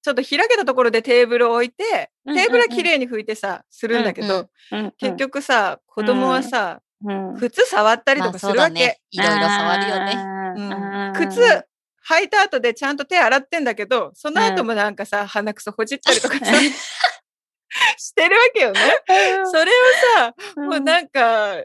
ちょっと開けたところでテーブルを置いて、うんテーブルは綺麗に拭いてさ、するんだけど、うんうんうん結局さ、子供はさ、うん、靴触ったりとまあかするわけ。そうだね。いろいろ触るよね靴履いた後でちゃんと手洗ってんだけど、その後もなんかさ、鼻くそほじったりとかさ、してるわけよね。それをさ、もうなんか、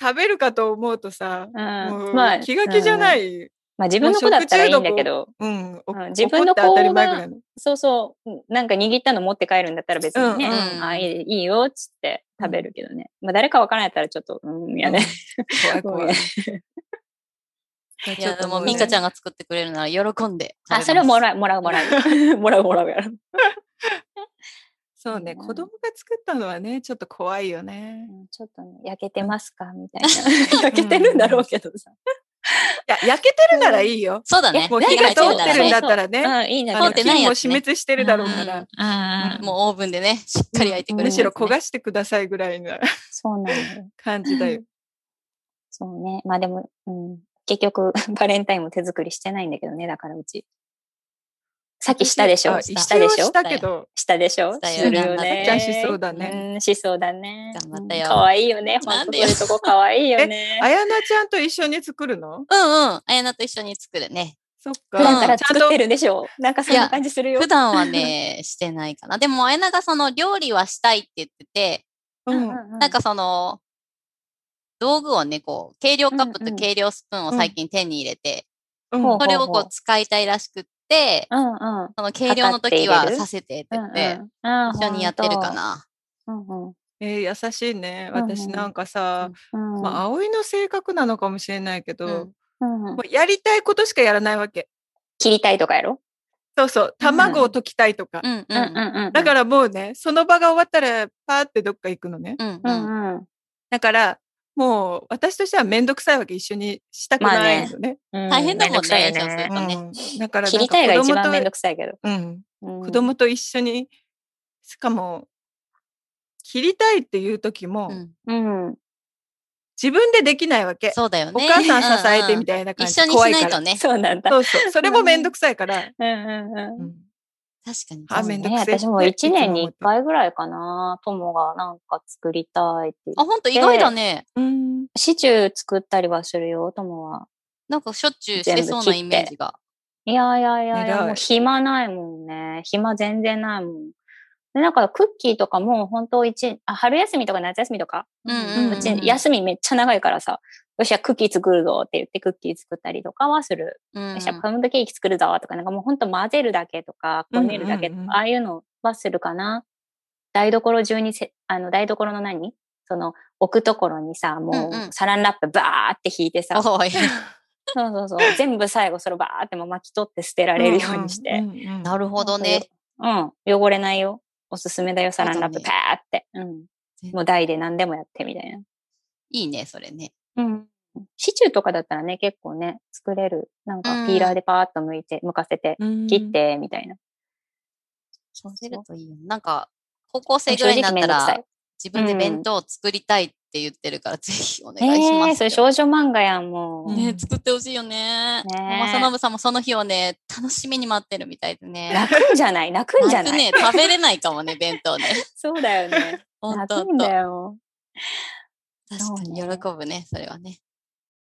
食べるかと思うとさ、もうまあ気が気じゃなうんい。まあ自分の子だったらいいんだけど、うん。自分の子が。そうそう、うんなんか握ったの持って帰るんだったら別にね、あいいよっつって食べるけどね。まあ誰かわからないったらちょっと、うん、いやね。怖い怖い。いや、でも、ミカちゃんが作ってくれるなら喜んで。あ、それはもう。らう、もらう、もらう。もらう、もらうやろ。そうね、うん子供が作ったのはね、ちょっと怖いよね。うんちょっとね、焼けてますか？みたいな。焼けてるんだろうけどさ。いや、焼けてるならいいよ。そうだね。もう火が通ってるんだったらね。うん、いいね。あの通ってないやつね死滅してるだろうから。もうオーブンでね、しっかり焼いてくれるむしろ焦がしてくださいぐらいなそうな。感じだよ。そうね。まあでも、うん、結局、バレンタインも手作りしてないんだけどね、だからうち。さっきしたでしょ？あしたでしょ？したけど、したでしょ？したよするよね。ちゃんしそうだねうん、しそうだね。頑張ったよかわいいよね。ほなんとそういうとこかわいいよね。あやなちゃんと一緒に作るの？うんうん。あやなと一緒に作るね。そっ普段かか。ちゃんとら作ってるでしょ？なんかそんな感じするよ。普段はね、してないかな。でも、あやながその料理はしたいって言ってて、うん。なんかその、道具をね、こう、計量カップと計量スプーンを最近手に入れて、それをこう使いたいらしくって、うんうん。その計量の時はさせてってって、うん一緒にやってるか。な。ほんとうんえー優しいね。私なんかさ、うんうん。まあ、葵の性格なのかもしれないけど、うんうんやりたいことしかやらないわけ。切りたいとかやろ？そうそう。卵を溶きたいとか。うんううんん。うんうん。だからもうね、その場が終わったら、パーってどっか行くのね。う。んうん。だから、もう私としてはめんどくさいわけ。一緒にしたくないのね。うん大変だもんねするとねうんだからなんか切りたいが一番めんどくくさいけど。子供と一緒に、しかも、切りたいっていう時も、うんうん。自分でできないわけ。そうだよね。お母さん支えてみたたいな感じ。一緒に。しないとね。そうなんだ。そうそう。それもめんどくさいから。うんうんうん。うん確かに。あめんどくせえね、私も一年に一回ぐらいかな、友がなんか作りたいってって。ほんと？意外だね。うん。シチュー作ったりはするよ、友は。なんかしょっちゅうしてそうなイメージが。いやいやいやいや、もう暇ないもんね。暇全然ないもん。で、なんかクッキーとかも本当一、あ、春休みとか夏休みとか、うんうんうんうち休みめっちゃ長いからさ、よっしゃ、クッキー作るぞって言ってクッキー作ったりとかはする。うんよっしゃ、パウンドケーキ作るぞとか、なんかもうほんと混ぜるだけとか、こねるだけとか、うんうんうんああいうのはするかな。台所中にせ、あの、台所の何？その、置くところにさ、もうんううんサランラップバーって引いてさ、おい。そうそうそう、全部最後それバーってもう巻き取って捨てられるようにして。うんうんうんなるほどね。うん、汚れないよ。おすすめだよ、サランラップパーって。うん。もう台で何でもやってみたいな。いいね、それね。うん。シチューとかだったらね、結構ね、作れる。なんかピーラーでパーッと剥いて、剥かせて、うん切って、みたいな。そうするといいよ。なんか、高校生ぐらいになったら、自分で弁当を作りたいって言ってるから、ぜひお願いしえー、ますよ。それ少女漫画やん、もう。うんね、作ってほしいよね。ねえ正信さんもその日をね、楽しみに待ってるみたいでね。泣くんじゃない？泣くんじゃない、ね、食べれないかもね、弁当ね。そうだよね。ほん泣くんだ。よ。確かに喜ぶね、それはね。